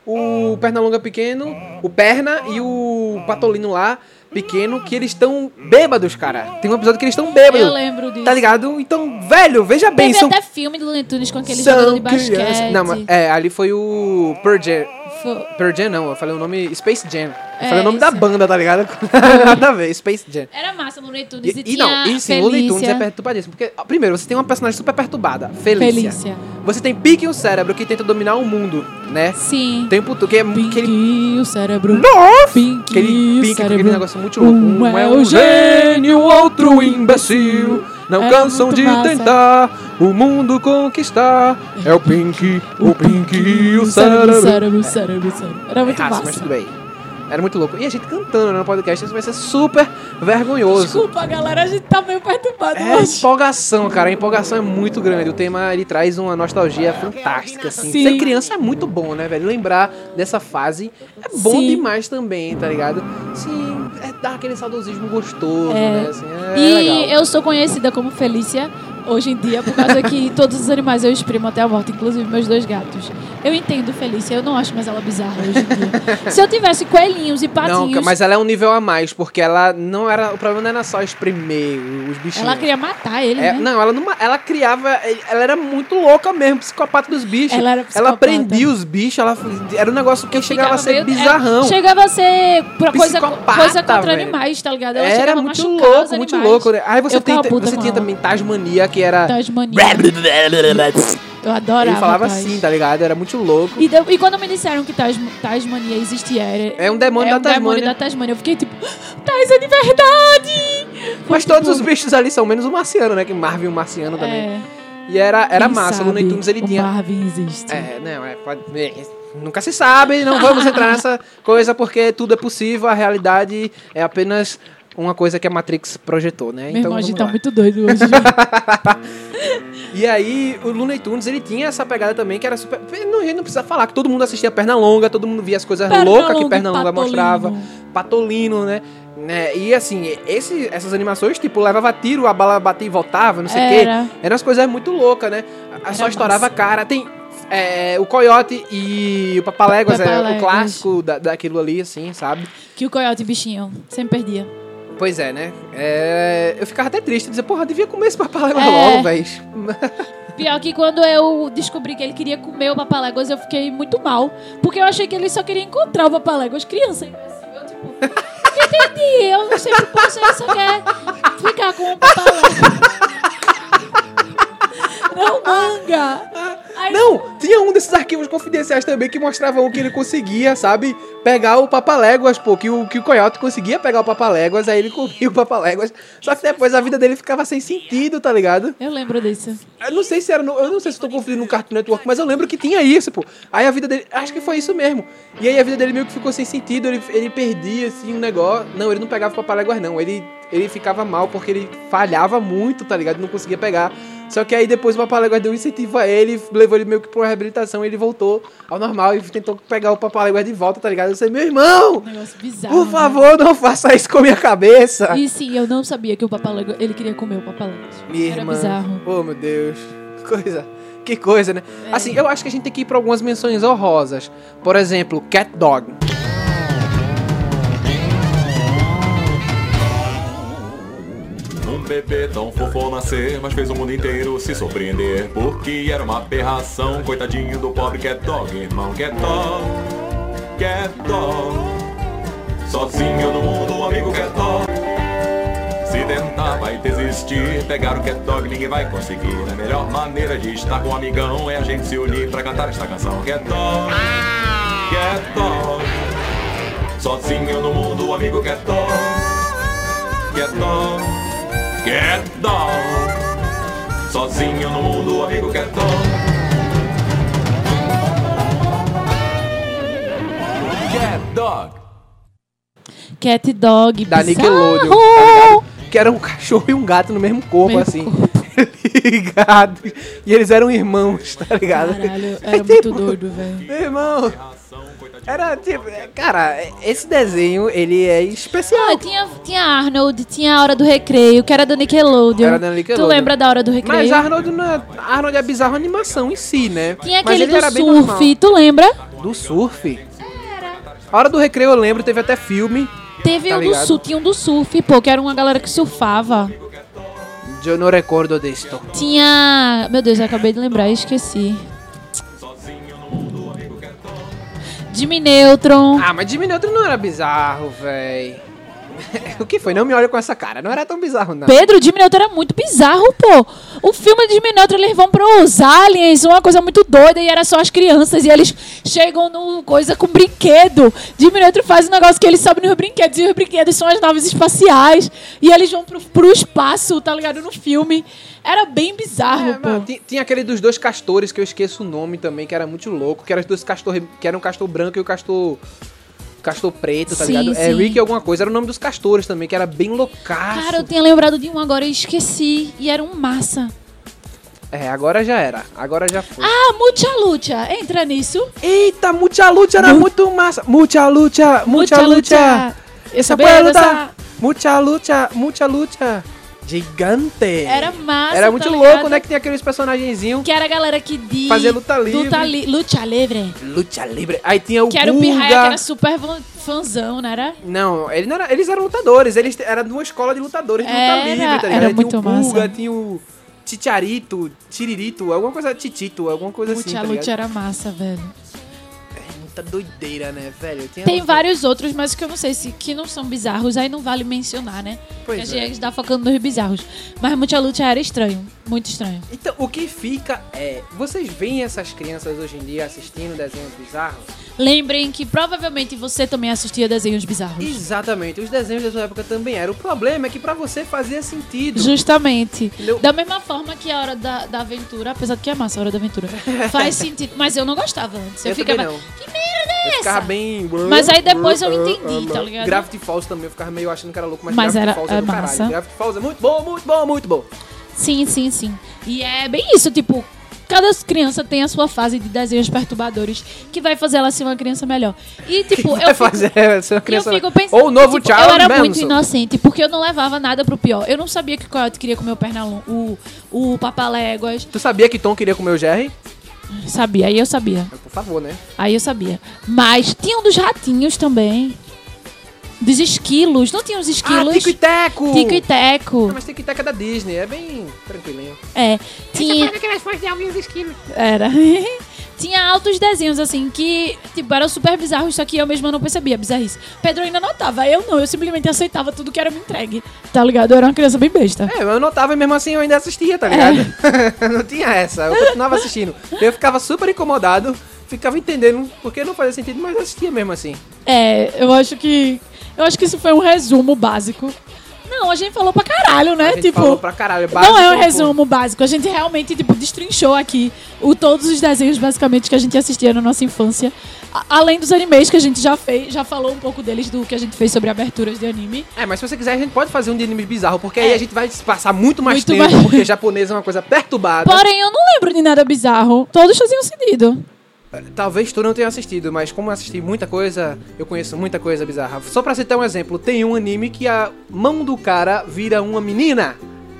Speaker 2: o Pernalonga pequeno, o Perna e o Patolino lá. Pequeno, que eles estão bêbados, cara. Tem um episódio que eles estão bêbados.
Speaker 1: Eu lembro disso.
Speaker 2: Tá ligado? Então, velho, veja bem.
Speaker 1: Teve
Speaker 2: são
Speaker 1: até filme do Looney Tunes com aquele jogador de basquete.
Speaker 2: crianças. Não, mas, é, ali foi o Jam.
Speaker 1: Foi-
Speaker 2: Pearl Jam não, eu falei o nome Space Jam. Eu
Speaker 1: É,
Speaker 2: falei o nome da banda, tá ligado? Nada a ver, Space Jam.
Speaker 1: Era massa Looney Tunes. E,
Speaker 2: E, e não, e sim. Looney Tunes é perturbadíssimo. Porque, primeiro, você tem uma personagem super perturbada, Felícia.
Speaker 1: Felícia.
Speaker 2: Você tem Pink e o cérebro que tenta dominar o mundo, né?
Speaker 1: Sim.
Speaker 2: Tempo todo, que é aquele...
Speaker 1: E o cérebro.
Speaker 2: Nossa!
Speaker 1: Pink
Speaker 2: Aquele
Speaker 1: cérebro.
Speaker 2: aquele negócio muito louco.
Speaker 1: Um
Speaker 2: Um,
Speaker 1: é
Speaker 2: é
Speaker 1: o
Speaker 2: um gênio, outro imbecil. Não
Speaker 1: É
Speaker 2: cansam de
Speaker 1: massa.
Speaker 2: tentar o mundo conquistar. É o Pink, o Pink e o
Speaker 1: cérebro,
Speaker 2: cérebro.
Speaker 1: cérebro, cérebro. Era muito
Speaker 2: Errado,
Speaker 1: massa.
Speaker 2: mas tudo bem. Era muito louco. E a gente cantando né, no podcast, isso vai ser super vergonhoso.
Speaker 1: Desculpa, galera, a gente tá meio perturbado
Speaker 2: É
Speaker 1: hoje.
Speaker 2: empolgação, cara. A empolgação é muito grande. O tema ele traz uma nostalgia fantástica, assim.
Speaker 1: Sim.
Speaker 2: Ser criança é muito bom, né, velho? Lembrar dessa fase é bom
Speaker 1: Sim.
Speaker 2: demais também, tá ligado? Sim, é dar aquele saudosismo gostoso,
Speaker 1: É.
Speaker 2: né? Assim, é
Speaker 1: e
Speaker 2: legal.
Speaker 1: eu sou conhecida como Felícia hoje em dia, por causa que todos os animais eu exprimo até a morte, inclusive meus dois gatos. Eu entendo Felícia, eu não acho mais ela bizarra hoje em dia. Se eu tivesse coelhinhos e
Speaker 2: Não,
Speaker 1: patinhos,
Speaker 2: mas ela é um nível a mais, porque ela não era. O problema não era só espremer os bichinhos.
Speaker 1: ela queria matar ele,
Speaker 2: É,
Speaker 1: né?
Speaker 2: Não, ela, não, ela criava. Ela era muito louca mesmo, psicopata dos bichos.
Speaker 1: Ela era psicopata.
Speaker 2: prendia os bichos, ela era um negócio que chegava a ser
Speaker 1: meio-
Speaker 2: bizarrão.
Speaker 1: é, chegava a ser coisa, coisa contra
Speaker 2: velho.
Speaker 1: animais, tá ligado? Ela
Speaker 2: Era muito louco, muito louco. né? Aí você,
Speaker 1: Eu
Speaker 2: tem, você tinha
Speaker 1: ela.
Speaker 2: também Tasmania, que era.
Speaker 1: Tasmania. Eu adorava.
Speaker 2: Ele falava assim, tá ligado? Era muito louco.
Speaker 1: E, e quando me disseram que Tasm Tasmania existia, era,
Speaker 2: É um demônio
Speaker 1: é
Speaker 2: da
Speaker 1: um demônio
Speaker 2: Tasmânia.
Speaker 1: da Tasmania. Eu fiquei tipo, Tais é de verdade!
Speaker 2: Mas
Speaker 1: Foi,
Speaker 2: todos
Speaker 1: tipo,
Speaker 2: os bichos ali são, menos o marciano, né? Que Marvin o marciano também.
Speaker 1: É,
Speaker 2: E era, era
Speaker 1: quem
Speaker 2: massa. O
Speaker 1: sabe
Speaker 2: Looney Tunes ele tinha.
Speaker 1: Marvin existe.
Speaker 2: É, não, é, pode, é, nunca se sabe, não vamos entrar nessa coisa porque tudo é possível, a realidade é apenas uma coisa que a Matrix projetou, né?
Speaker 1: Meu irmão, a gente tá muito doido hoje.
Speaker 2: E aí, o Looney Tunes, ele tinha essa pegada também que era super. Não, não precisa falar que todo mundo assistia Perna Longa, todo mundo via as coisas
Speaker 1: Perna
Speaker 2: loucas que
Speaker 1: Longa,
Speaker 2: Perna Longa
Speaker 1: Patolino.
Speaker 2: mostrava. Patolino, né? né? E assim, esse, essas animações, tipo, levava tiro, a bala batia e voltava, não sei o
Speaker 1: Era.
Speaker 2: quê. Eram as coisas muito loucas, né? A- Só
Speaker 1: Era
Speaker 2: estourava a cara. Tem. é, o Coyote e o Papaléguas é o clássico da, daquilo ali, assim, sabe?
Speaker 1: que o coiote bichinho sempre perdia.
Speaker 2: Pois é, né? É, eu ficava até triste, dizer, porra, devia comer esse Papaléguas
Speaker 1: É.
Speaker 2: logo, velho.
Speaker 1: Pior que quando eu descobri que ele queria comer o Papaléguas, eu fiquei muito mal. Porque eu achei que ele só queria encontrar o Papaléguas criança. Eu, tipo, não entendi. Eu não sei o que você só quer ficar com o Papaléguas. Não, manga. Aí-
Speaker 2: Não, tinha um desses arquivos confidenciais também que mostravam que ele conseguia, sabe, pegar o Papaléguas, pô, que o, que o Coyote conseguia pegar o Papaléguas, aí ele comia o Papaléguas, só que depois a vida dele ficava sem sentido, tá ligado?
Speaker 1: Eu lembro disso.
Speaker 2: Eu não sei se era no, eu não sei se tô confundindo no Cartoon Network, mas eu lembro que tinha isso, pô. Aí a vida dele, acho que foi isso mesmo. E aí a vida dele meio que ficou sem sentido, ele, ele perdia, assim, um negócio. Não, ele não pegava o Papaléguas, não. Ele, ele ficava mal porque ele falhava muito, tá ligado? Não conseguia pegar. Só que aí depois o um incentivo a ele, levou ele meio que pra uma reabilitação, ele voltou ao normal e tentou pegar o Papaléguas de volta, tá ligado? Eu sei, meu irmão,
Speaker 1: Negócio bizarro.
Speaker 2: por
Speaker 1: né?
Speaker 2: favor, não faça isso com a minha cabeça.
Speaker 1: E sim, eu não sabia que o Papaléguas, ele queria comer o Papaléguas.
Speaker 2: Minha
Speaker 1: Era
Speaker 2: irmã.
Speaker 1: bizarro.
Speaker 2: Oh, meu Deus. Que coisa. Que coisa, né?
Speaker 1: É.
Speaker 2: Assim, eu acho que a gente tem que ir pra algumas menções honrosas. Por exemplo, Cat Dog.
Speaker 16: Bebê tão fofo nascer, mas fez o mundo inteiro se surpreender. Porque era uma aberração, coitadinho do pobre Cat Dog, irmão Cat Dog. Cat Dog. Sozinho no mundo, um amigo Cat Dog. Se tentar, vai desistir. Pegar o Cat Dog, ninguém vai conseguir. A melhor maneira de estar com um amigão é a gente se unir pra cantar esta canção. Cat Dog. Cat Dog. Sozinho no mundo, um amigo. Cat Dog. Cat Dog. Sozinho no mundo, amigo Cat Dog. Cat Dog.
Speaker 1: Cat Dog,
Speaker 2: Da. Nickelodeon, tá? Que era um cachorro e um gato no mesmo corpo,
Speaker 1: Mesmo
Speaker 2: assim. Ligado. E eles eram irmãos, tá ligado?
Speaker 1: Caralho, era muito doido, velho.
Speaker 2: Meu irmão. Era tipo. é, Cara, esse desenho, ele é especial.
Speaker 1: Ah, tinha, tinha Arnold, tinha a Hora do Recreio, que era da Nickelodeon.
Speaker 2: Era da Nickelodeon.
Speaker 1: Tu lembra da Hora do Recreio?
Speaker 2: Mas Arnold não é. Arnold é bizarro a animação em si, né?
Speaker 1: Tinha
Speaker 2: Mas
Speaker 1: aquele
Speaker 2: ele
Speaker 1: do
Speaker 2: era bem
Speaker 1: surf, tu lembra?
Speaker 2: Do surf? A hora do recreio eu lembro, teve até filme.
Speaker 1: Teve
Speaker 2: Tá
Speaker 1: um do surf, tinha um do surf, pô, que era uma galera que surfava.
Speaker 2: Eu não recordo disto.
Speaker 1: Tinha. Meu Deus, eu acabei de lembrar e esqueci. Jimmy Neutron.
Speaker 2: Ah, mas Jimmy Neutron não era bizarro, véi. o que foi? Não me olha com essa cara. Não era tão bizarro, não.
Speaker 1: Pedro, Jimmy Neutron era muito bizarro, pô. O filme de Neutron, eles vão pros aliens, uma coisa muito doida, e era só as crianças, e eles chegam no coisa com brinquedo. Neutron faz um negócio que eles sobem nos brinquedos, e os brinquedos são as naves espaciais, e eles vão pro, pro espaço, tá ligado? No filme. Era bem bizarro,
Speaker 2: É,
Speaker 1: pô.
Speaker 2: Tinha aquele dos dois castores que eu esqueço o nome também, que era muito louco, que eram os dois castores, que era um castor branco e o castor castor preto, tá
Speaker 1: Sim,
Speaker 2: ligado? É
Speaker 1: sim.
Speaker 2: Rick alguma coisa, era o nome dos castores também, que era bem loucaço.
Speaker 1: Cara, eu tinha lembrado de um agora e esqueci. E era um massa.
Speaker 2: É, agora já era. Agora já foi.
Speaker 1: Ah, Mucha Lucha. Entra nisso.
Speaker 2: Eita, Mucha Lucha era muito massa. Mucha Lucha, Mucha Lucha.
Speaker 1: Eu
Speaker 2: Essa luta. Mucha Lucha, Mucha Lucha. Gigante.
Speaker 1: Era massa,
Speaker 2: Era muito
Speaker 1: tá
Speaker 2: louco,
Speaker 1: ligado?
Speaker 2: né? Que tinha aqueles personagenzinhos.
Speaker 1: Que era a galera que de...
Speaker 2: Fazia luta livre.
Speaker 1: Luta, li, luta livre.
Speaker 2: Luta livre. Aí tinha o
Speaker 1: Que era o. Pirraia, que era super fãzão, não era?
Speaker 2: Não, ele não era- eles eram lutadores. Eles era de uma escola de lutadores de luta
Speaker 1: Era,
Speaker 2: livre, tá ligado?
Speaker 1: era
Speaker 2: Aí
Speaker 1: muito
Speaker 2: tinha o Guga,
Speaker 1: massa.
Speaker 2: tinha o Titiarito, Tiririto, alguma coisa, Titito, alguma coisa assim,
Speaker 1: Luta
Speaker 2: tá
Speaker 1: Luta era massa, velho.
Speaker 2: Muita doideira, né, velho?
Speaker 1: Tem
Speaker 2: uns-
Speaker 1: vários outros, mas que eu não sei se que não são bizarros, aí não vale mencionar, né?
Speaker 2: Pois
Speaker 1: Porque a
Speaker 2: é.
Speaker 1: gente tá focando nos bizarros. Mas Muita Luta era estranho, muito estranho.
Speaker 2: Então, o que fica é... Vocês veem essas crianças hoje em dia assistindo desenhos bizarros?
Speaker 1: Lembrem que provavelmente você também assistia desenhos bizarros.
Speaker 2: Exatamente. Os desenhos da sua época também eram. O problema é que pra você fazia sentido.
Speaker 1: Justamente. Da mesma forma que a Hora da, da Aventura, apesar de que é massa a Hora da Aventura, faz sentido. Mas eu não gostava antes. Eu,
Speaker 2: Eu
Speaker 1: ficava.
Speaker 2: não.
Speaker 1: Que merda é
Speaker 2: Eu
Speaker 1: essa?
Speaker 2: ficava bem...
Speaker 1: Mas aí depois eu entendi, tá ligado?
Speaker 2: Gravity Falls também, eu ficava meio achando que era louco, mas,
Speaker 1: Mas
Speaker 2: Gravity
Speaker 1: era-
Speaker 2: Falls é,
Speaker 1: é
Speaker 2: do
Speaker 1: massa.
Speaker 2: caralho. Gravity Falls é muito bom, muito bom, muito bom.
Speaker 1: Sim, sim, sim. E é bem isso, tipo, cada criança tem a sua fase de desenhos perturbadores que vai fazer ela ser uma criança melhor. E, tipo, eu
Speaker 2: Vai fazer ser uma
Speaker 1: eu
Speaker 2: criança...
Speaker 1: fico pensando,
Speaker 2: Ou o novo
Speaker 1: tipo,
Speaker 2: Charles
Speaker 1: eu era
Speaker 2: Manson.
Speaker 1: muito inocente, porque eu não levava nada pro pior. Eu não sabia que o Coyote queria comer o Pernalonga, o, o Papaléguas.
Speaker 2: Tu sabia que Tom queria comer o Jerry?
Speaker 1: Sabia, aí eu sabia.
Speaker 2: Por favor, né?
Speaker 1: Aí eu sabia. Mas tinha um dos ratinhos também. Dos esquilos. Não tinha os esquilos?
Speaker 2: Ah, Tico e Teco!
Speaker 1: Tico e Teco.
Speaker 2: Ah, Mas Tico e Teco é da Disney, é bem tranquilinho.
Speaker 1: É. Tinha...
Speaker 9: aquelas de Alvinhos Esquilos.
Speaker 1: Era. Tinha altos desenhos, assim, que, tipo, eram super bizarros, só que eu mesma não percebia bizarrice. Pedro ainda notava, eu não, eu simplesmente aceitava tudo que era me entregue. Tá ligado? Eu era uma criança bem besta.
Speaker 2: É, eu notava e mesmo assim eu ainda assistia, tá ligado? não tinha essa, eu continuava assistindo. Eu ficava super incomodado, ficava entendendo porque não fazia sentido, mas assistia mesmo assim.
Speaker 1: É, eu acho que. Eu acho que isso foi um resumo básico. Não, a gente falou pra caralho, né?
Speaker 2: A gente
Speaker 1: tipo.
Speaker 2: falou pra caralho,
Speaker 1: não é um
Speaker 2: básico,
Speaker 1: resumo básico. A gente realmente, tipo, destrinchou aqui o, todos os desenhos, basicamente, que a gente assistia na nossa infância. A- além dos animes que a gente já fez, já falou um pouco deles do que a gente fez sobre aberturas de anime.
Speaker 2: É, mas se você quiser, a gente pode fazer um de anime bizarro, porque aí a gente vai passar muito mais
Speaker 1: Muito
Speaker 2: tempo,
Speaker 1: mais.
Speaker 2: porque japonês é uma coisa perturbada.
Speaker 1: Porém, eu não lembro de nada bizarro. Todos faziam sentido.
Speaker 2: Talvez tu não tenha assistido, mas como eu assisti muita coisa, eu conheço muita coisa bizarra. Só pra citar um exemplo, tem um anime que a mão do cara vira uma menina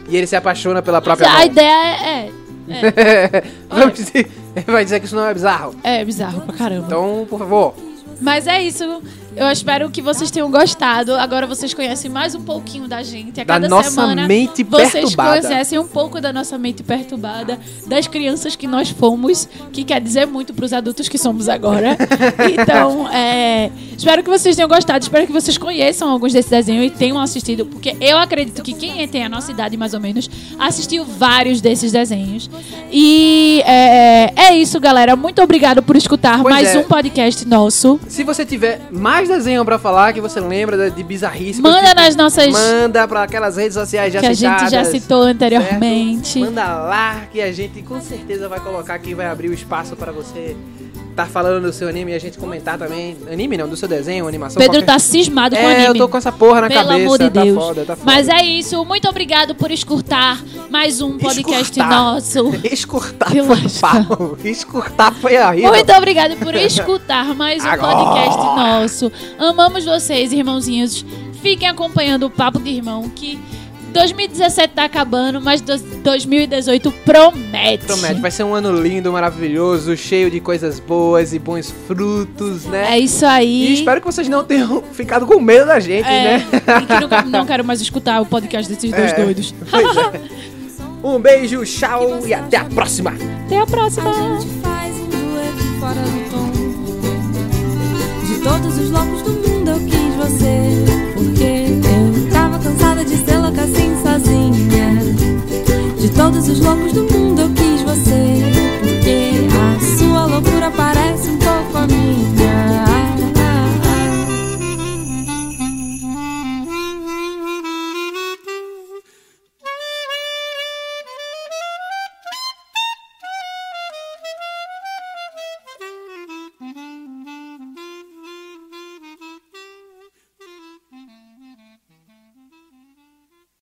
Speaker 2: e ele se apaixona pela própria
Speaker 1: a
Speaker 2: mão.
Speaker 1: ideia é.
Speaker 2: Vamos dizer- Vai dizer que isso não é bizarro.
Speaker 1: É, é bizarro pra caramba.
Speaker 2: Então, por favor.
Speaker 1: Mas é isso. Eu espero que vocês tenham gostado. Agora vocês conhecem mais um pouquinho da gente. A
Speaker 2: Da
Speaker 1: cada
Speaker 2: nossa
Speaker 1: semana
Speaker 2: mente
Speaker 1: vocês
Speaker 2: perturbada.
Speaker 1: conhecem um pouco da nossa mente perturbada, das crianças que nós fomos, que quer dizer muito pros adultos que somos agora. então, é, espero que vocês tenham gostado. Espero que vocês conheçam alguns desses desenhos e tenham assistido, porque eu acredito que quem tem a nossa idade mais ou menos assistiu vários desses desenhos. E é, é isso, galera. Muito obrigado por escutar
Speaker 2: Pois
Speaker 1: mais
Speaker 2: é.
Speaker 1: um podcast nosso.
Speaker 2: Se você tiver mais desenho pra falar, que você lembra de, bizarrice,
Speaker 1: Manda nas nossas-
Speaker 2: Manda pra aquelas redes sociais já
Speaker 1: que a gente já
Speaker 2: citadas,
Speaker 1: citou anteriormente.
Speaker 2: certo? Manda lá que a gente com certeza vai colocar aqui, vai abrir o espaço pra você tá falando do seu anime e a gente comentar também. Anime não, do seu desenho, animação.
Speaker 1: Pedro
Speaker 2: qualquer-
Speaker 1: tá cismado com
Speaker 2: é,
Speaker 1: anime.
Speaker 2: eu tô com essa porra na
Speaker 1: Pelo
Speaker 2: cabeça.
Speaker 1: amor de
Speaker 2: tá
Speaker 1: Deus.
Speaker 2: foda, tá foda.
Speaker 1: Mas é isso. Muito obrigado por escutar mais um podcast
Speaker 2: Escutar.
Speaker 1: nosso.
Speaker 2: Escutar foi pau. Escutar foi horrível.
Speaker 1: Muito obrigado por escutar mais um
Speaker 2: Agora.
Speaker 1: podcast nosso. Amamos vocês, irmãozinhos. Fiquem acompanhando o Papo de Irmão, que 2017 tá acabando, mas dos- 2018 promete.
Speaker 2: Promete, vai ser um ano lindo, maravilhoso, cheio de coisas boas e bons frutos, né?
Speaker 1: É isso aí.
Speaker 2: E espero que vocês não tenham ficado com medo da gente,
Speaker 1: É,
Speaker 2: né?
Speaker 1: e que nunca- não quero mais escutar o podcast desses dois
Speaker 2: É,
Speaker 1: doidos.
Speaker 2: pois é. Um beijo, tchau e até a próxima.
Speaker 1: Até a próxima.
Speaker 6: faz um dueto fora do tom. De todos os loucos do mundo eu quis você. Porque cansada de ser louca assim sozinha. De todos os loucos do mundo